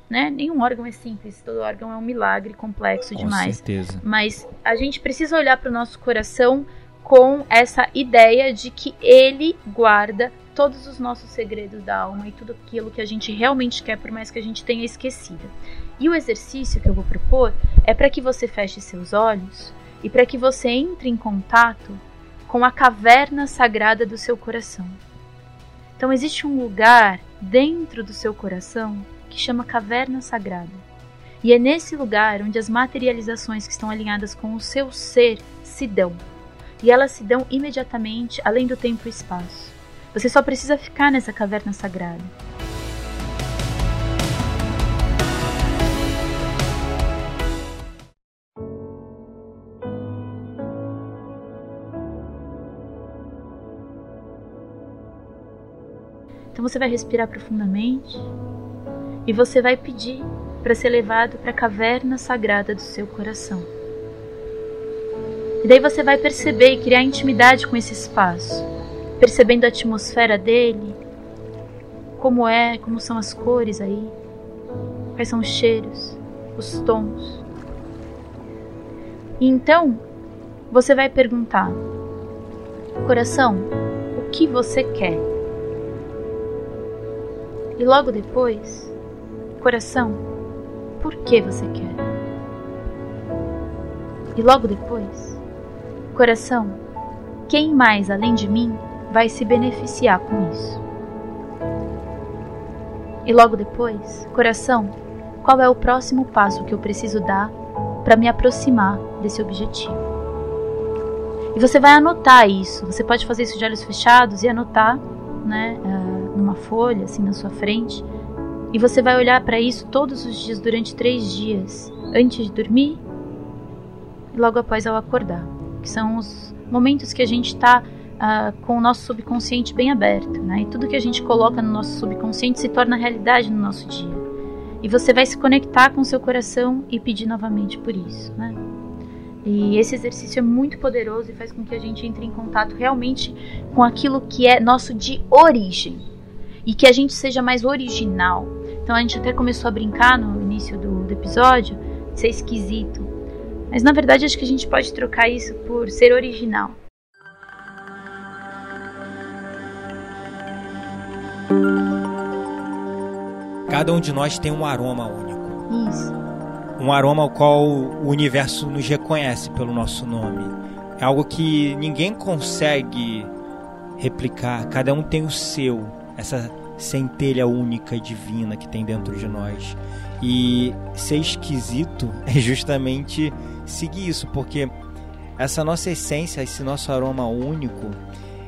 Né? Nenhum órgão é simples, todo órgão é um milagre complexo com demais. Certeza. Mas a gente precisa olhar para o nosso coração com essa ideia de que ele guarda todos os nossos segredos da alma e tudo aquilo que a gente realmente quer, por mais que a gente tenha esquecido. E o exercício que eu vou propor é para que você feche seus olhos e para que você entre em contato com a caverna sagrada do seu coração. Então existe um lugar dentro do seu coração que chama caverna sagrada. E é nesse lugar onde as materializações que estão alinhadas com o seu ser se dão. E elas se dão imediatamente além do tempo e espaço. Você só precisa ficar nessa caverna sagrada. Então você vai respirar profundamente e você vai pedir para ser levado para a caverna sagrada do seu coração. E daí você vai perceber e criar intimidade com esse espaço, percebendo a atmosfera dele, como é, como são as cores aí, quais são os cheiros, os tons. E então você vai perguntar: Coração, o que você quer? E logo depois, coração, por que você quer? E logo depois, coração, quem mais além de mim vai se beneficiar com isso? E logo depois, coração, qual é o próximo passo que eu preciso dar para me aproximar desse objetivo? E você vai anotar isso. Você pode fazer isso de olhos fechados e anotar, né? Uh, numa folha, assim, na sua frente, e você vai olhar para isso todos os dias durante três dias, antes de dormir e logo após ao acordar, que são os momentos que a gente está uh, com o nosso subconsciente bem aberto, né? E tudo que a gente coloca no nosso subconsciente se torna realidade no nosso dia. E você vai se conectar com seu coração e pedir novamente por isso, né? E esse exercício é muito poderoso e faz com que a gente entre em contato realmente com aquilo que é nosso de origem e que a gente seja mais original. Então a gente até começou a brincar no início do, do episódio ser esquisito. Mas na verdade acho que a gente pode trocar isso por ser original. Cada um de nós tem um aroma único. Isso. Um aroma ao qual o universo nos reconhece pelo nosso nome. É algo que ninguém consegue replicar, cada um tem o seu essa centelha única e divina que tem dentro de nós. E ser esquisito é justamente seguir isso, porque essa nossa essência, esse nosso aroma único,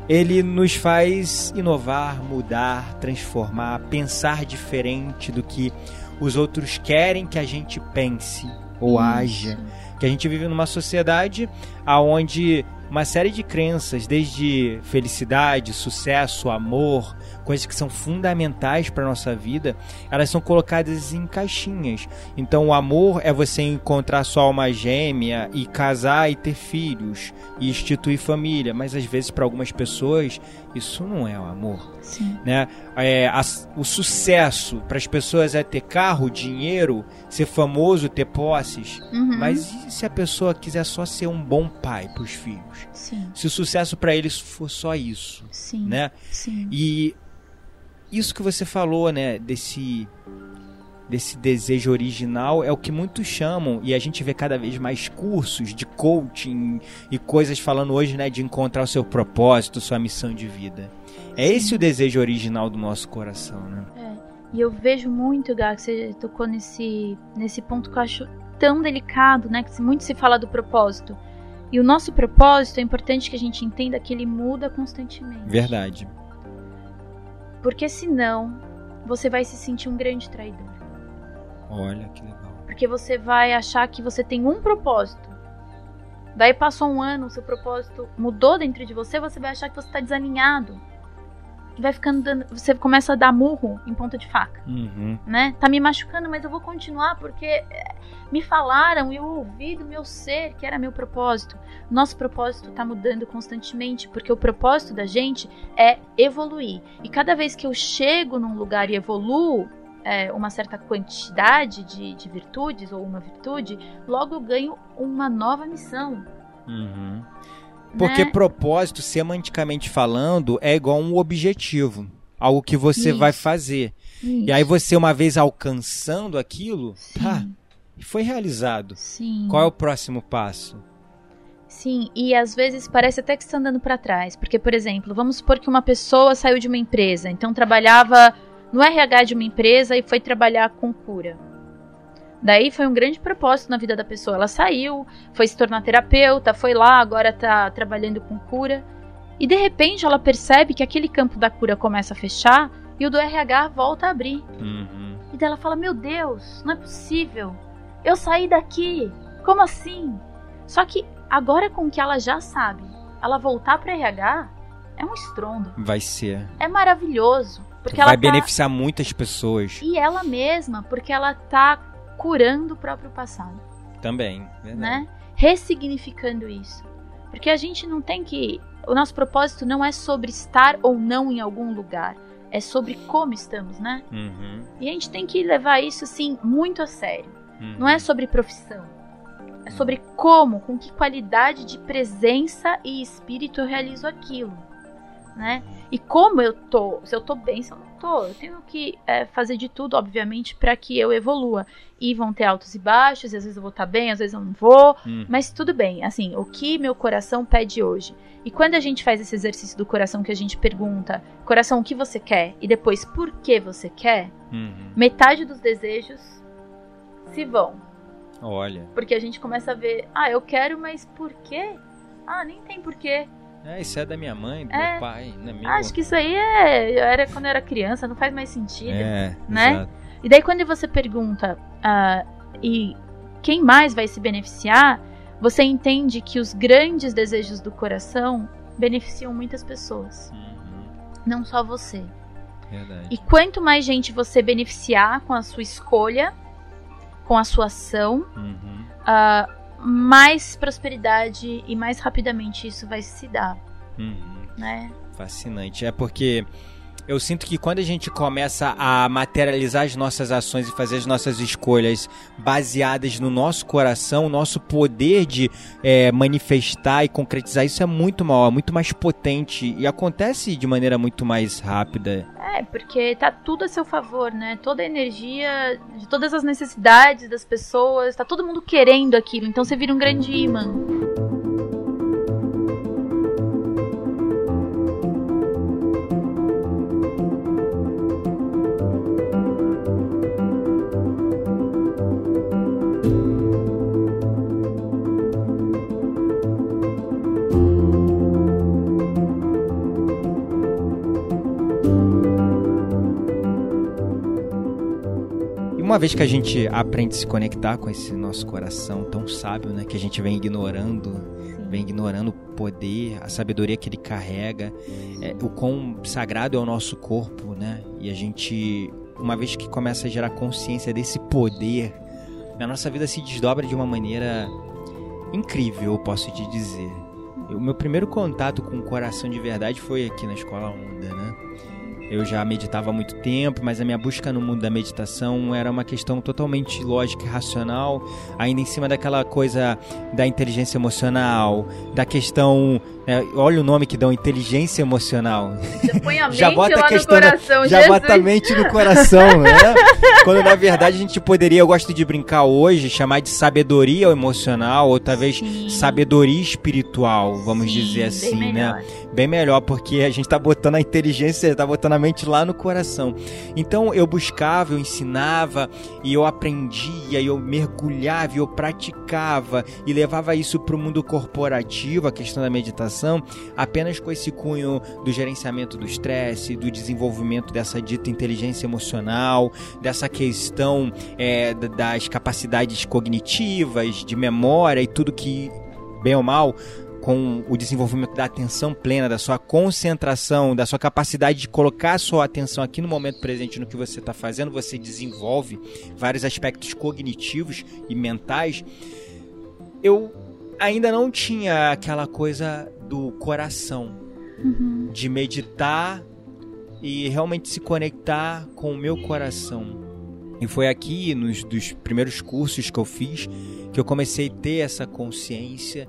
ele nos faz inovar, mudar, transformar, pensar diferente do que os outros querem que a gente pense ou isso. haja. Que a gente vive numa sociedade aonde uma série de crenças, desde felicidade, sucesso, amor, coisas que são fundamentais para nossa vida, elas são colocadas em caixinhas. Então, o amor é você encontrar sua alma gêmea e casar e ter filhos e instituir família, mas às vezes para algumas pessoas isso não é o amor, Sim. né? É, a, o sucesso para as pessoas é ter carro, dinheiro, ser famoso, ter posses. Uhum. Mas e se a pessoa quiser só ser um bom pai para os filhos? Sim. Se o sucesso para eles for só isso, Sim. né? Sim. E isso que você falou, né, desse desse desejo original é o que muitos chamam e a gente vê cada vez mais cursos de coaching e coisas falando hoje, né, de encontrar o seu propósito, sua missão de vida. É esse o desejo original do nosso coração, né? É. E eu vejo muito, Gá, que você tocou nesse nesse ponto que eu acho tão delicado, né, que muito se fala do propósito. E o nosso propósito é importante que a gente entenda que ele muda constantemente. Verdade. Porque senão você vai se sentir um grande traidor. Olha que legal. Porque você vai achar que você tem um propósito. Daí passou um ano, seu propósito mudou dentro de você, você vai achar que você está desalinhado. Vai ficando dando, você começa a dar murro em ponta de faca, Uhum. né? Tá me machucando, mas eu vou continuar porque é, me falaram e eu ouvi do meu ser que era meu propósito. Nosso propósito tá mudando constantemente, porque o propósito da gente é evoluir. E cada vez que eu chego num lugar e evoluo, é, uma certa quantidade de, de virtudes ou uma virtude, logo eu ganho uma nova missão. Uhum. Porque né? propósito, semanticamente falando, é igual um objetivo. Algo que você Isso. vai fazer. E aí você, uma vez alcançando aquilo, tá, foi realizado. Sim. Qual é o próximo passo? Sim, e às vezes parece até que está andando para trás. Porque, por exemplo, vamos supor que uma pessoa saiu de uma empresa, então trabalhava no RH de uma empresa e foi trabalhar com cura. Daí foi um grande propósito na vida da pessoa. Ela saiu, foi se tornar terapeuta, foi lá, agora tá trabalhando com cura. E de repente ela percebe que aquele campo da cura começa a fechar e o do RH volta a abrir. Uhum. E daí ela fala: Meu Deus, não é possível. Eu saí daqui. Como assim? Só que agora com o que ela já sabe, ela voltar para RH é um estrondo. Vai ser. É maravilhoso. Porque vai ela tá... beneficiar muitas pessoas E ela mesma, porque ela tá curando o próprio passado, também. Verdade. né? Ressignificando isso. Porque a gente não tem que. O nosso propósito não é sobre estar ou não em algum lugar. É sobre como estamos, né? Uhum. E a gente tem que levar isso, assim, muito a sério. Uhum. Não é sobre profissão. É sobre como, com que qualidade de presença e espírito eu realizo aquilo, né? E como eu tô, se eu tô bem, se eu não tô, eu tenho que é, fazer de tudo, obviamente, para que eu evolua. E vão ter altos e baixos, e às vezes eu vou estar bem, às vezes eu não vou, Uhum. mas tudo bem. Assim, o que meu coração pede hoje. E quando a gente faz esse exercício do coração que a gente pergunta, coração, o que você quer? E depois, por que você quer? Uhum. Metade dos desejos se vão. Olha. Porque a gente começa a ver, ah, eu quero, mas por quê? Ah, nem tem porquê. É, isso é da minha mãe, do É. meu pai, não é meu? Acho que isso aí é. Eu era quando eu era criança, não faz mais sentido. É, né? exato. E daí quando você pergunta, ah, e quem mais vai se beneficiar, você entende que os grandes desejos do coração beneficiam muitas pessoas, Uhum. não só você. Verdade. E quanto mais gente você beneficiar com a sua escolha, com a sua ação, Uhum. ah, mais prosperidade e mais rapidamente isso vai se dar, Uhum. né? Fascinante. É porque eu sinto que quando a gente começa a materializar as nossas ações e fazer as nossas escolhas baseadas no nosso coração, o nosso poder de é, manifestar e concretizar isso é muito maior, muito mais potente e acontece de maneira muito mais rápida. É, porque tá tudo a seu favor, né? Toda a energia de todas as necessidades das pessoas, tá todo mundo querendo aquilo, então você vira um grande imã. Uma vez que a gente aprende a se conectar com esse nosso coração tão sábio, né, que a gente vem ignorando vem ignorando o poder, a sabedoria que ele carrega, é, o quão sagrado é o nosso corpo, né? E a gente, uma vez que começa a gerar consciência desse poder, a nossa vida se desdobra de uma maneira incrível, eu posso te dizer. O meu primeiro contato com o coração de verdade foi aqui na Escola Onda, né? Eu já meditava há muito tempo, mas a minha busca no mundo da meditação era uma questão totalmente lógica e racional, ainda em cima daquela coisa da inteligência emocional, da questão. Né, olha o nome que dão, inteligência emocional. Já bota a questão coração, Já Jesus. bota a mente no coração, né? Quando na verdade a gente poderia, eu gosto de brincar hoje, chamar de sabedoria emocional, ou talvez Sim. sabedoria espiritual, vamos Sim, dizer bem assim, né? melhor. bem melhor, porque a gente tá botando a inteligência, tá botando a mente lá no coração. Então eu buscava, eu ensinava, e eu aprendia, e eu mergulhava, e eu praticava, e levava isso pro mundo corporativo, a questão da meditação, apenas com esse cunho do gerenciamento do estresse, do desenvolvimento dessa dita inteligência emocional, dessa questão é, da- das capacidades cognitivas, de memória e tudo que bem ou mal, com o desenvolvimento da atenção plena, da sua concentração, da sua capacidade de colocar a sua atenção aqui no momento presente no que você está fazendo, você desenvolve vários aspectos cognitivos e mentais. Eu ainda não tinha aquela coisa do coração, uhum. de meditar e realmente se conectar com o meu coração. E foi aqui, nos dos primeiros cursos que eu fiz, que eu comecei a ter essa consciência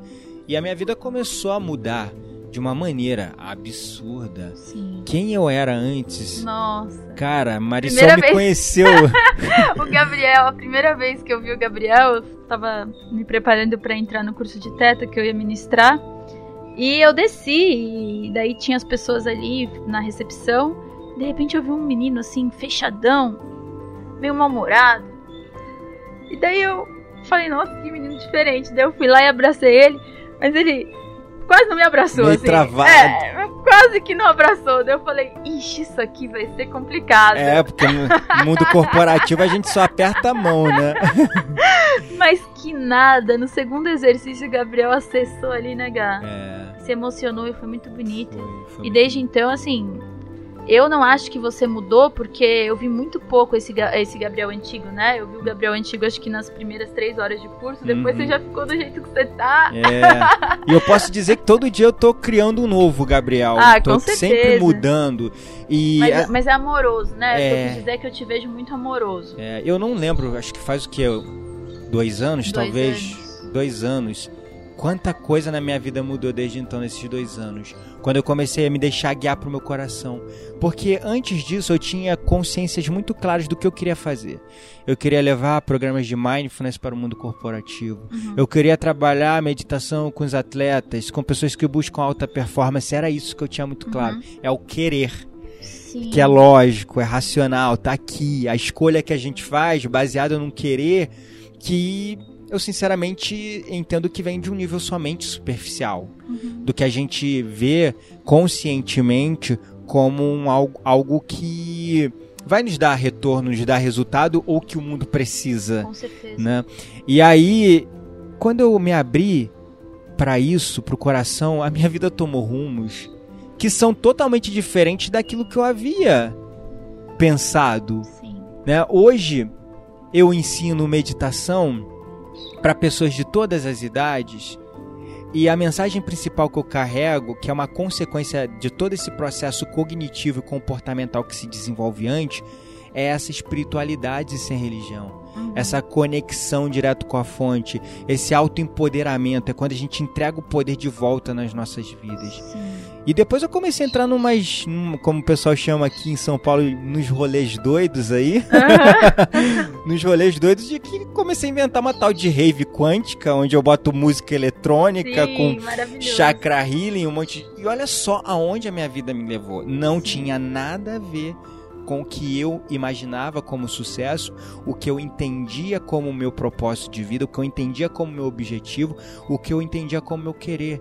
e a minha vida começou a mudar de uma maneira absurda. Sim. Quem eu era antes? Nossa. Cara, Marisol me vez... conheceu. o Gabriel, a primeira vez que eu vi o Gabriel, eu tava me preparando para entrar no curso de teto que eu ia ministrar. E eu desci, e daí tinha as pessoas ali na recepção. De repente eu vi um menino assim, fechadão, meio mal-humorado. E daí eu falei, nossa, que menino diferente. Daí eu fui lá e abracei ele. Mas ele quase não me abraçou, Meio assim. Travado. É, quase que não abraçou. Daí eu falei, ixi, isso aqui vai ser complicado. É, porque no mundo corporativo a gente só aperta a mão, né? Mas que nada. No segundo exercício, o Gabriel acessou ali, né, Gá? É. Se emocionou e foi muito bonito. Foi, foi e desde então, assim, eu não acho que você mudou, porque eu vi muito pouco esse, esse Gabriel antigo, né? Eu vi o Gabriel antigo acho que nas primeiras três horas de curso, depois uhum. você já ficou do jeito que você tá. É. e eu posso dizer que todo dia eu tô criando um novo Gabriel. Ah, tô com certeza. sempre mudando. E mas, é, mas é amoroso, né? É... Eu quis dizer que eu te vejo muito amoroso. É, eu não lembro, acho que faz o que? Dois anos, dois talvez? Anos. Dois anos Quanta coisa na minha vida mudou desde então, nesses dois anos. Quando eu comecei a me deixar guiar pro meu coração. Porque antes disso eu tinha consciências muito claras do que eu queria fazer. Eu queria levar programas de mindfulness para o mundo corporativo. Uhum. Eu queria trabalhar meditação com os atletas, com pessoas que buscam alta performance. Era isso que eu tinha muito claro. Uhum. É o querer. Sim. Que é lógico, é racional, tá aqui. A escolha que a gente faz baseada num querer que eu sinceramente entendo que vem de um nível somente superficial. Uhum. Do que a gente vê conscientemente como um, algo, algo que vai nos dar retorno, nos dar resultado ou que o mundo precisa. Com certeza. Né? E aí, quando eu me abri para isso, para o coração, a minha vida tomou rumos que são totalmente diferentes daquilo que eu havia pensado. Sim. Né? Hoje eu ensino meditação para pessoas de todas as idades. E a mensagem principal que eu carrego, que é uma consequência de todo esse processo cognitivo e comportamental que se desenvolve antes, é essa espiritualidade sem religião. Uhum. Essa conexão direto com a fonte, esse autoempoderamento, é quando a gente entrega o poder de volta nas nossas vidas. Sim. E depois eu comecei a entrar numas, num, como o pessoal chama aqui em São Paulo, nos rolês doidos aí. Uhum. nos rolês doidos de que comecei a inventar uma tal de rave quântica, onde eu boto música eletrônica Sim, com chakra healing, um monte de... E olha só aonde a minha vida me levou. Não Sim. tinha nada a ver com o que eu imaginava como sucesso, o que eu entendia como meu propósito de vida, o que eu entendia como meu objetivo, o que eu entendia como meu querer.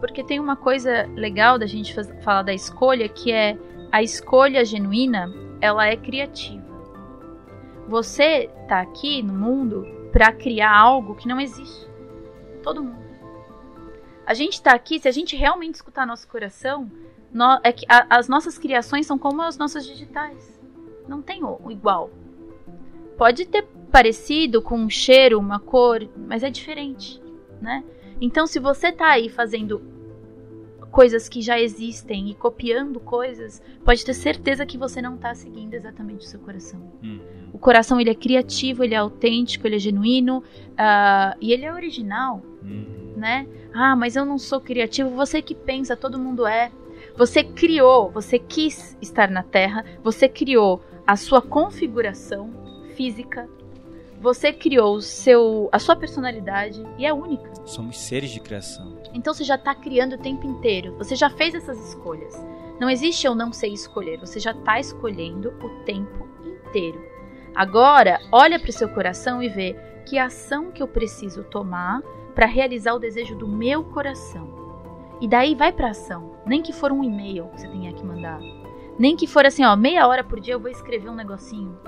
Porque tem uma coisa legal da gente falar da escolha, que é a escolha genuína, ela é criativa. Você tá aqui no mundo para criar algo que não existe. Todo mundo. A gente tá aqui, se a gente realmente escutar nosso coração, no, é que a, as nossas criações são como as nossas digitais. Não tem o, o igual. Pode ter parecido com um cheiro, uma cor, mas é diferente, né? Então, se você tá aí fazendo coisas que já existem e copiando coisas, pode ter certeza que você não tá seguindo exatamente o seu coração. Uhum. O coração ele é criativo, ele é autêntico, ele é genuíno uh, e ele é original, uhum. né? Ah, mas eu não sou criativo. Você que pensa, todo mundo é. Você criou, você quis estar na Terra, você criou a sua configuração física, você criou o seu, a sua personalidade e é única. Somos seres de criação. Então você já está criando o tempo inteiro. Você já fez essas escolhas. Não existe eu não sei escolher. Você já está escolhendo o tempo inteiro. Agora, olha para o seu coração e vê que ação que eu preciso tomar para realizar o desejo do meu coração. E daí vai para ação. Nem que for um e-mail que você tenha que mandar. Nem que for assim, ó, meia hora por dia eu vou escrever um negocinho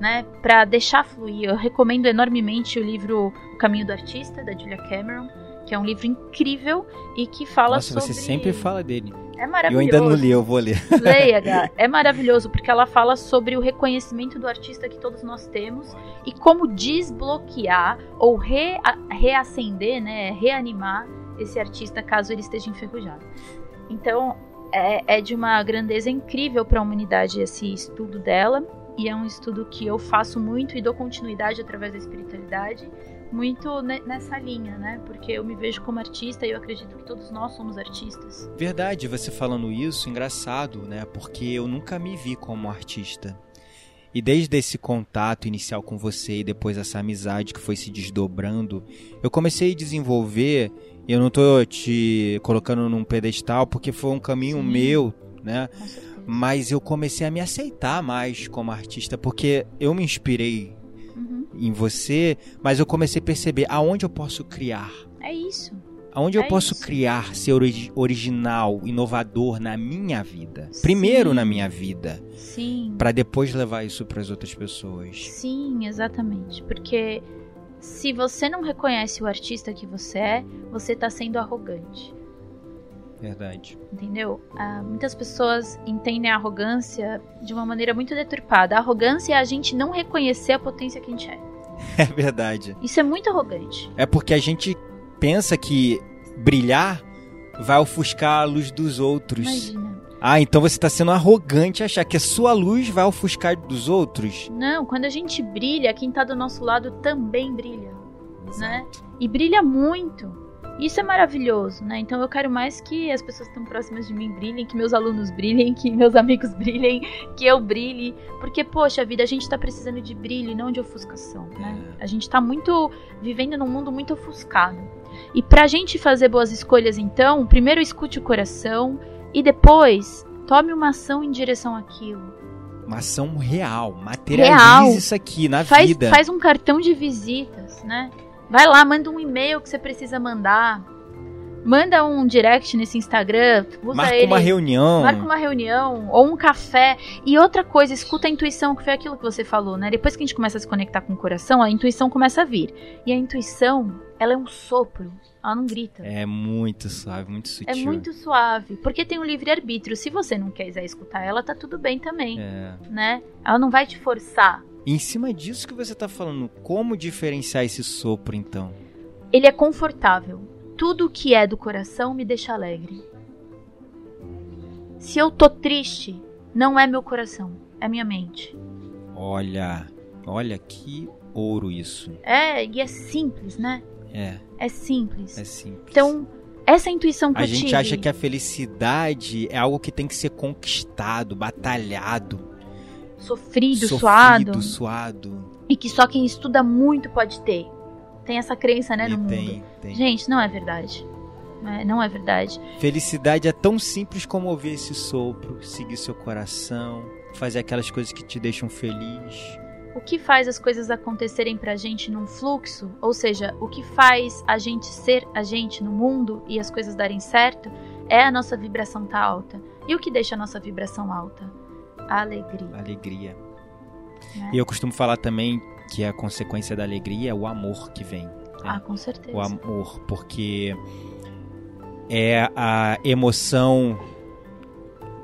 né, para deixar fluir. Eu recomendo enormemente o livro O Caminho do Artista da Julia Cameron, que é um livro incrível e que fala Nossa, sobre... você sempre fala dele. É maravilhoso. Eu ainda não li, eu vou ler. Leia, Gá. É maravilhoso porque ela fala sobre o reconhecimento do artista que todos nós temos e como desbloquear ou re reacender, né, reanimar esse artista caso ele esteja enferrujado. Então, é, é de uma grandeza incrível para a humanidade esse estudo dela e é um estudo que eu faço muito e dou continuidade através da espiritualidade muito nessa linha, né? Porque eu me vejo como artista e eu acredito que todos nós somos artistas. Verdade, você falando isso, engraçado, né? Porque eu nunca me vi como artista. E desde esse contato inicial com você e depois essa amizade que foi se desdobrando, eu comecei a desenvolver. Eu não estou te colocando num pedestal porque foi um caminho Sim. meu, né? Mas eu comecei a me aceitar mais como artista porque eu me inspirei em você, mas eu comecei a perceber aonde eu posso criar. É isso. Aonde é eu posso isso. criar, ser ori original, inovador na minha vida. Sim. Primeiro na minha vida. Sim. Para depois levar isso para as outras pessoas. Sim, exatamente. Porque se você não reconhece o artista que você é, você está sendo arrogante. Verdade. Entendeu? Ah, muitas pessoas entendem a arrogância de uma maneira muito deturpada. A arrogância é a gente não reconhecer a potência que a gente é. É verdade. Isso é muito arrogante. É porque a gente pensa que brilhar vai ofuscar a luz dos outros. Imagina. Ah, então você está sendo arrogante achar que a sua luz vai ofuscar dos outros? Não, quando a gente brilha, quem está do nosso lado também brilha. Exato. Né? E brilha muito. Isso é maravilhoso, né? Então eu quero mais que as pessoas que estão próximas de mim brilhem, que meus alunos brilhem, que meus amigos brilhem, que eu brilhe. Porque, poxa vida, a gente tá precisando de brilho e não de ofuscação, né? É. A gente tá muito. vivendo num mundo muito ofuscado. E pra gente fazer boas escolhas, então, primeiro escute o coração e depois tome uma ação em direção àquilo. Uma ação real, materialize real. isso aqui na faz, vida. Faz um cartão de visitas, né? Vai lá, manda um e-mail que você precisa mandar. Manda um direct nesse Instagram. Usa marca ele, uma reunião. Marca uma reunião. Ou um café. E outra coisa, escuta a intuição, que foi aquilo que você falou, né? Depois que a gente começa a se conectar com o coração, a intuição começa a vir. E a intuição, ela é um sopro. Ela não grita. É muito suave, muito sutil. É muito suave. Porque tem um livre-arbítrio. Se você não quiser escutar ela, tá tudo bem também. É. Né? Ela não vai te forçar em cima disso que você está falando, como diferenciar esse sopro então? Ele é confortável. Tudo que é do coração me deixa alegre. Se eu tô triste, não é meu coração, é minha mente. Olha, olha que ouro isso. É, e é simples, né? É. É simples. É simples. Então, essa intuição que a eu gente tive... acha que a felicidade é algo que tem que ser conquistado, batalhado sofrido, sofrido suado. suado. E que só quem estuda muito pode ter. Tem essa crença, né, e no tem, mundo. Tem. Gente, não é verdade. Não é, não é verdade. Felicidade é tão simples como ouvir esse sopro, seguir seu coração, fazer aquelas coisas que te deixam feliz. O que faz as coisas acontecerem pra gente num fluxo, ou seja, o que faz a gente ser a gente no mundo e as coisas darem certo, é a nossa vibração tá alta. E o que deixa a nossa vibração alta? alegria. Alegria. É. E eu costumo falar também que a consequência da alegria é o amor que vem. Né? Ah, com certeza. O amor, porque é a emoção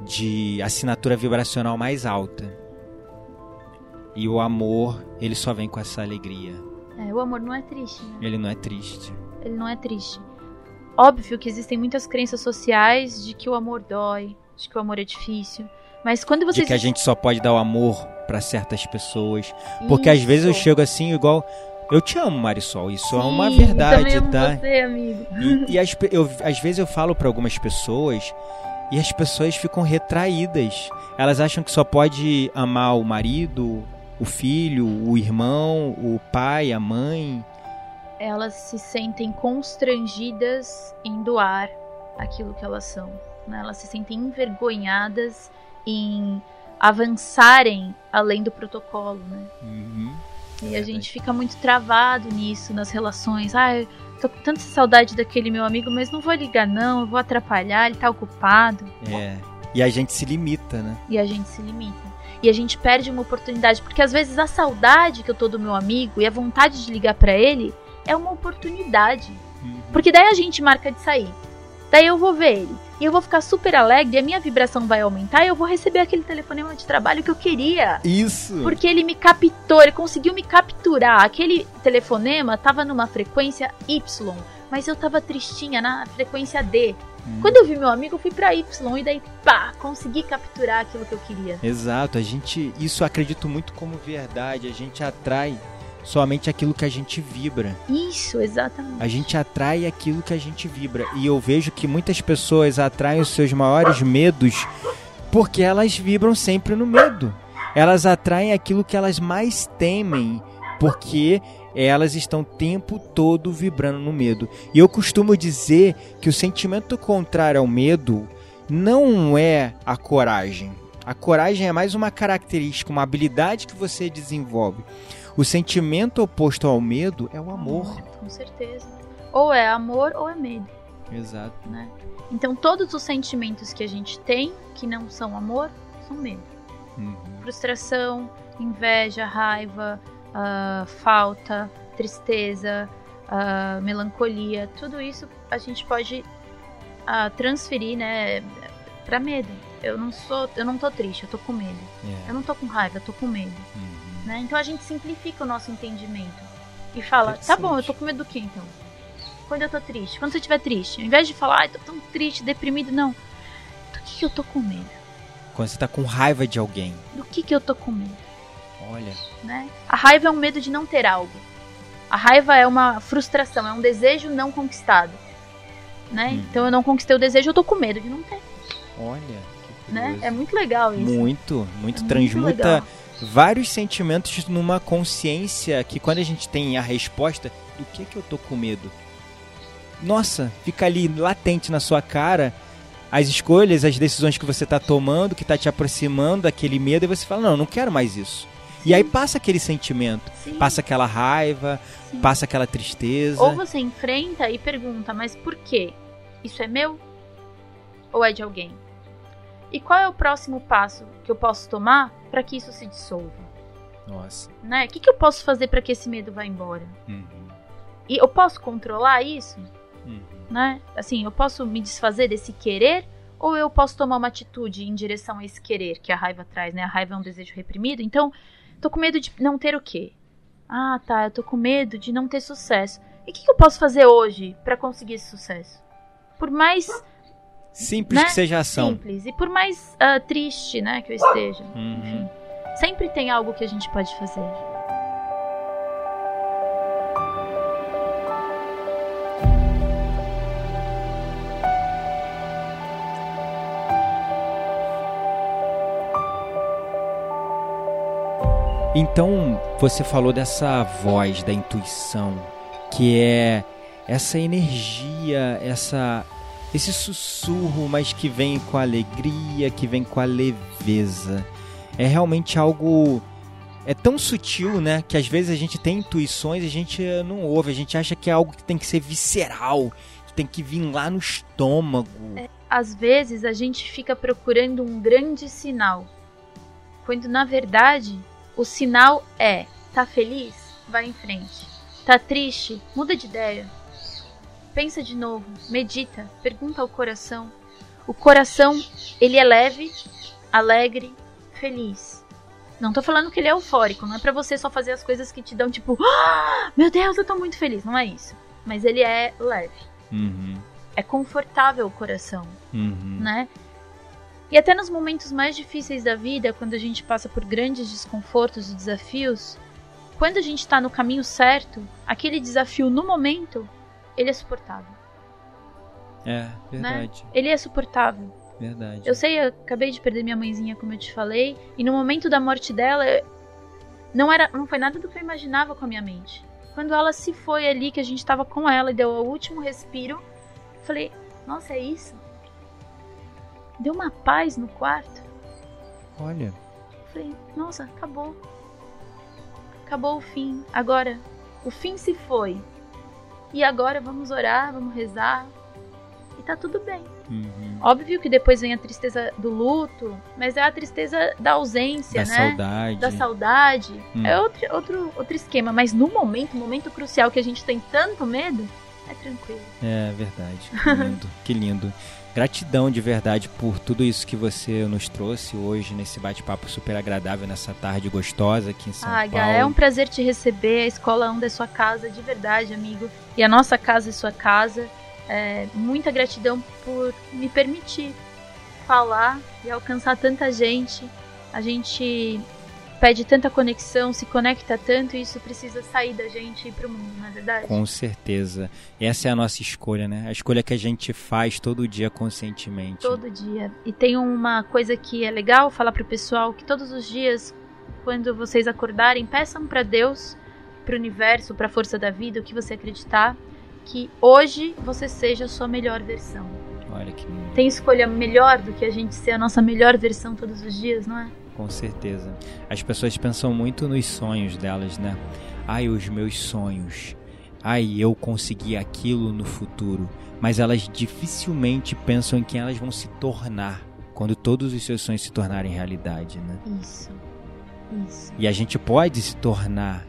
de assinatura vibracional mais alta. E o amor, ele só vem com essa alegria. É, o amor não é triste, né? Ele não é triste. Ele não é triste. Óbvio que existem muitas crenças sociais de que o amor dói, de que o amor é difícil. Mas quando você. De que a gente só pode dar o amor para certas pessoas. Porque Isso. às vezes eu chego assim, igual. Eu te amo, Marisol. Isso Sim, é uma verdade, eu tá? Você, amigo. E, e as, eu, às vezes eu falo para algumas pessoas e as pessoas ficam retraídas. Elas acham que só pode amar o marido, o filho, o irmão, o pai, a mãe. Elas se sentem constrangidas em doar aquilo que elas são. Né? Elas se sentem envergonhadas em avançarem além do protocolo, né? Uhum. E a gente fica muito travado nisso, nas relações. Ah, eu tô com tanta saudade daquele meu amigo, mas não vou ligar não, eu vou atrapalhar, ele tá ocupado. É. E a gente se limita, né? E a gente se limita. E a gente perde uma oportunidade, porque às vezes a saudade que eu tô do meu amigo e a vontade de ligar para ele é uma oportunidade. Uhum. Porque daí a gente marca de sair. Daí eu vou ver ele. E eu vou ficar super alegre, a minha vibração vai aumentar e eu vou receber aquele telefonema de trabalho que eu queria. Isso. Porque ele me captou, ele conseguiu me capturar. Aquele telefonema tava numa frequência Y, mas eu tava tristinha na frequência D. Hum. Quando eu vi meu amigo, eu fui pra Y e daí, pá, consegui capturar aquilo que eu queria. Exato, a gente, isso acredito muito como verdade, a gente atrai somente aquilo que a gente vibra. Isso, exatamente. A gente atrai aquilo que a gente vibra. E eu vejo que muitas pessoas atraem os seus maiores medos porque elas vibram sempre no medo. Elas atraem aquilo que elas mais temem porque elas estão o tempo todo vibrando no medo. E eu costumo dizer que o sentimento contrário ao medo não é a coragem. A coragem é mais uma característica, uma habilidade que você desenvolve. O sentimento oposto ao medo é o amor. Com certeza. Ou é amor ou é medo. Exato. Né? Então todos os sentimentos que a gente tem que não são amor são medo. Uhum. Frustração, inveja, raiva, uh, falta, tristeza, uh, melancolia, tudo isso a gente pode uh, transferir, né, para medo. Eu não sou, eu não tô triste, eu tô com medo. Yeah. É. Eu não tô com raiva, eu tô com medo. Uhum. Né? Então a gente simplifica o nosso entendimento e fala, tá bom, eu tô com medo do que então? Quando eu tô triste, quando você estiver triste, ao invés de falar, ai, tô tão triste, deprimido, não. Do que, que eu tô com medo? Quando você tá com raiva de alguém. Do que que eu tô com medo? Olha. Né? A raiva é um medo de não ter algo. A raiva é uma frustração, é um desejo não conquistado. Né? Hum. Então eu não conquistei o desejo, eu tô com medo de não ter. Olha, que né? É muito legal isso. Muito, muito é transmuta muito vários sentimentos numa consciência que quando a gente tem a resposta do que que eu tô com medo, nossa, fica ali latente na sua cara as escolhas, as decisões que você está tomando, que está te aproximando daquele medo e você fala não, não quero mais isso. Sim. E aí passa aquele sentimento, Sim. passa aquela raiva, Sim. passa aquela tristeza. Ou você enfrenta e pergunta, mas por quê? Isso é meu ou é de alguém? E qual é o próximo passo que eu posso tomar para que isso se dissolva? Nossa. Né? O que, que eu posso fazer para que esse medo vá embora? Uhum. E eu posso controlar isso? Uhum. Né? Assim, eu posso me desfazer desse querer ou eu posso tomar uma atitude em direção a esse querer que a raiva traz, né? A raiva é um desejo reprimido. Então, tô com medo de não ter o quê? Ah, tá, eu tô com medo de não ter sucesso. E o que, que eu posso fazer hoje para conseguir esse sucesso? Por mais Simples né? que seja a ação. Simples. E por mais uh, triste né, que eu esteja, uhum. enfim, sempre tem algo que a gente pode fazer. Então, você falou dessa voz da intuição, que é essa energia, essa esse sussurro, mas que vem com alegria, que vem com a leveza. É realmente algo é tão sutil, né, que às vezes a gente tem intuições e a gente não ouve, a gente acha que é algo que tem que ser visceral, que tem que vir lá no estômago. É, às vezes a gente fica procurando um grande sinal, quando na verdade o sinal é: tá feliz? Vai em frente. Tá triste? Muda de ideia. Pensa de novo, medita, pergunta ao coração. O coração, ele é leve, alegre, feliz. Não tô falando que ele é eufórico, não é para você só fazer as coisas que te dão tipo, ah, meu Deus, eu tô muito feliz, não é isso. Mas ele é leve. Uhum. É confortável o coração, uhum. né? E até nos momentos mais difíceis da vida, quando a gente passa por grandes desconfortos e desafios, quando a gente está no caminho certo, aquele desafio no momento ele é suportável. É, verdade. Né? Ele é suportável. Verdade. Eu sei, eu acabei de perder minha mãezinha, como eu te falei, e no momento da morte dela, não era, não foi nada do que eu imaginava com a minha mente. Quando ela se foi ali, que a gente tava com ela e deu o último respiro, eu falei: "Nossa, é isso?" Deu uma paz no quarto. Olha. Eu falei: "Nossa, acabou. Acabou o fim. Agora, o fim se foi. E agora vamos orar, vamos rezar. E tá tudo bem. Uhum. Óbvio que depois vem a tristeza do luto, mas é a tristeza da ausência, da né? Saudade. Da saudade. Hum. É outro, outro, outro esquema. Mas no momento, momento crucial que a gente tem tanto medo, é tranquilo. É verdade. Que lindo, que lindo. Gratidão de verdade por tudo isso que você nos trouxe hoje nesse bate-papo super agradável, nessa tarde gostosa aqui em São ah, Paulo. É um prazer te receber. A Escola 1 é sua casa, de verdade, amigo. E a nossa casa é sua casa. É, muita gratidão por me permitir falar e alcançar tanta gente. A gente pede tanta conexão, se conecta tanto e isso precisa sair da gente e ir pro mundo, não é verdade? Com certeza. Essa é a nossa escolha, né? A escolha que a gente faz todo dia conscientemente. Todo dia. E tem uma coisa que é legal falar pro pessoal que todos os dias, quando vocês acordarem, peçam para Deus, pro universo, pra força da vida, o que você acreditar, que hoje você seja a sua melhor versão. Olha que lindo. Tem escolha melhor do que a gente ser a nossa melhor versão todos os dias, não é? Com certeza. As pessoas pensam muito nos sonhos delas, né? Ai, os meus sonhos. Ai, eu consegui aquilo no futuro. Mas elas dificilmente pensam em quem elas vão se tornar quando todos os seus sonhos se tornarem realidade, né? Isso. Isso. E a gente pode se tornar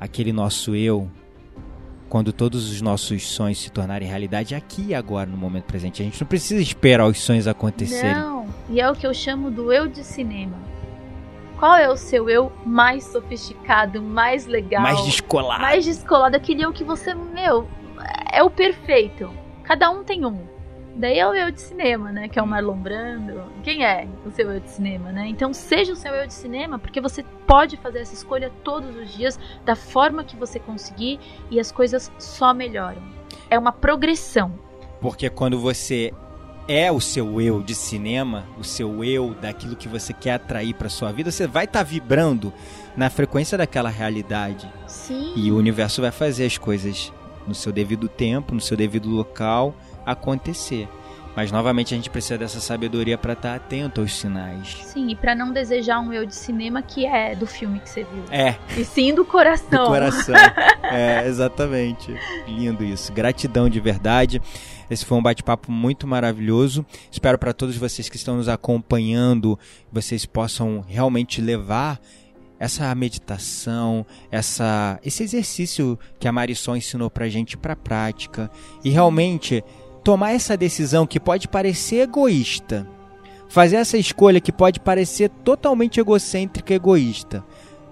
aquele nosso eu quando todos os nossos sonhos se tornarem realidade aqui e agora, no momento presente. A gente não precisa esperar os sonhos acontecerem. Não, e é o que eu chamo do eu de cinema. Qual é o seu eu mais sofisticado, mais legal? Mais descolado. Mais descolado, aquele eu que você, meu, é o perfeito. Cada um tem um. Daí é o eu de cinema, né? Que é o Marlon Brando. Quem é o seu eu de cinema, né? Então seja o seu eu de cinema, porque você pode fazer essa escolha todos os dias, da forma que você conseguir, e as coisas só melhoram. É uma progressão. Porque quando você é o seu eu de cinema, o seu eu daquilo que você quer atrair para sua vida, você vai estar tá vibrando na frequência daquela realidade. Sim. E o universo vai fazer as coisas no seu devido tempo, no seu devido local acontecer. Mas novamente a gente precisa dessa sabedoria para estar atento aos sinais. Sim, e para não desejar um eu de cinema que é do filme que você viu. É. E sim do coração. Do coração. é, exatamente. Lindo isso. Gratidão de verdade. Esse foi um bate-papo muito maravilhoso. Espero para todos vocês que estão nos acompanhando, vocês possam realmente levar essa meditação, essa esse exercício que a Marisol ensinou pra gente para prática e realmente tomar essa decisão que pode parecer egoísta, fazer essa escolha que pode parecer totalmente egocêntrica e egoísta,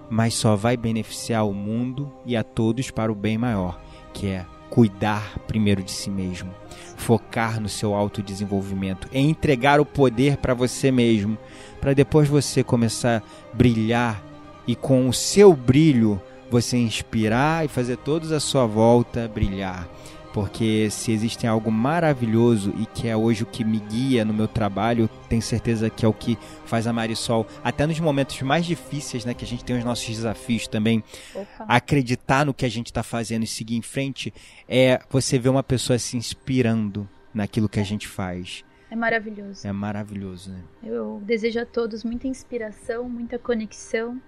mas só vai beneficiar o mundo e a todos para o bem maior, que é cuidar primeiro de si mesmo, focar no seu autodesenvolvimento, é entregar o poder para você mesmo, para depois você começar a brilhar e com o seu brilho você inspirar e fazer todos à sua volta brilhar porque se existe algo maravilhoso e que é hoje o que me guia no meu trabalho, tenho certeza que é o que faz a Marisol, até nos momentos mais difíceis, né, que a gente tem os nossos desafios também, Opa. acreditar no que a gente está fazendo e seguir em frente, é você ver uma pessoa se inspirando naquilo que a gente faz. É maravilhoso. É maravilhoso, né? Eu desejo a todos muita inspiração, muita conexão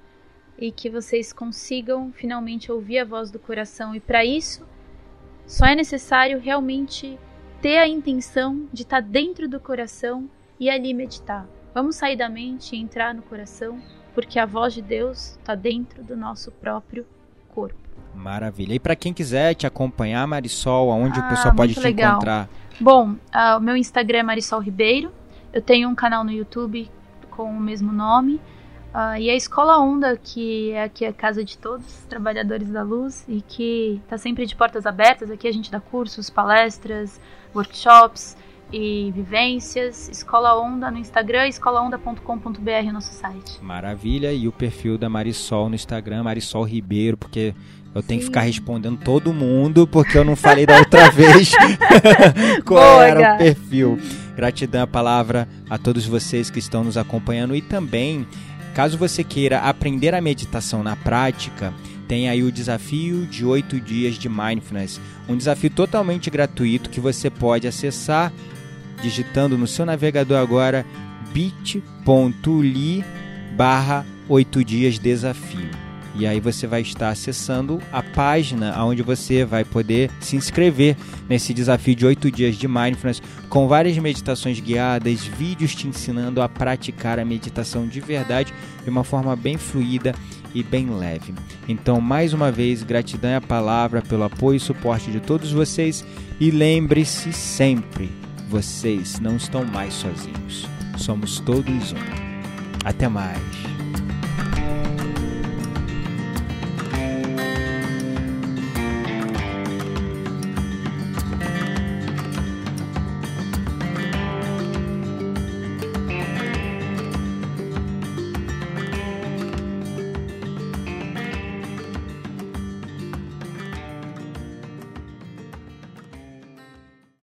e que vocês consigam finalmente ouvir a voz do coração. E para isso, só é necessário realmente ter a intenção de estar tá dentro do coração e ali meditar. Vamos sair da mente e entrar no coração, porque a voz de Deus está dentro do nosso próprio corpo. Maravilha. E para quem quiser te acompanhar, Marisol, aonde ah, o pessoal pode te legal. encontrar? Bom, uh, o meu Instagram é Marisol Ribeiro. Eu tenho um canal no YouTube com o mesmo nome. Uh, e a Escola Onda, que é aqui a casa de todos os trabalhadores da luz e que está sempre de portas abertas. Aqui a gente dá cursos, palestras, workshops e vivências. Escola Onda no Instagram, escolaonda.com.br nosso site. Maravilha. E o perfil da Marisol no Instagram, Marisol Ribeiro, porque eu tenho Sim. que ficar respondendo todo mundo, porque eu não falei da outra vez qual Boa, era o perfil. Gratidão a palavra a todos vocês que estão nos acompanhando e também Caso você queira aprender a meditação na prática, tem aí o desafio de 8 dias de mindfulness, um desafio totalmente gratuito que você pode acessar digitando no seu navegador agora bit.ly barra 8 dias desafio. E aí você vai estar acessando a página onde você vai poder se inscrever nesse desafio de 8 dias de mindfulness com várias meditações guiadas, vídeos te ensinando a praticar a meditação de verdade de uma forma bem fluida e bem leve. Então, mais uma vez, gratidão é a palavra pelo apoio e suporte de todos vocês e lembre-se sempre, vocês não estão mais sozinhos. Somos todos um. Até mais.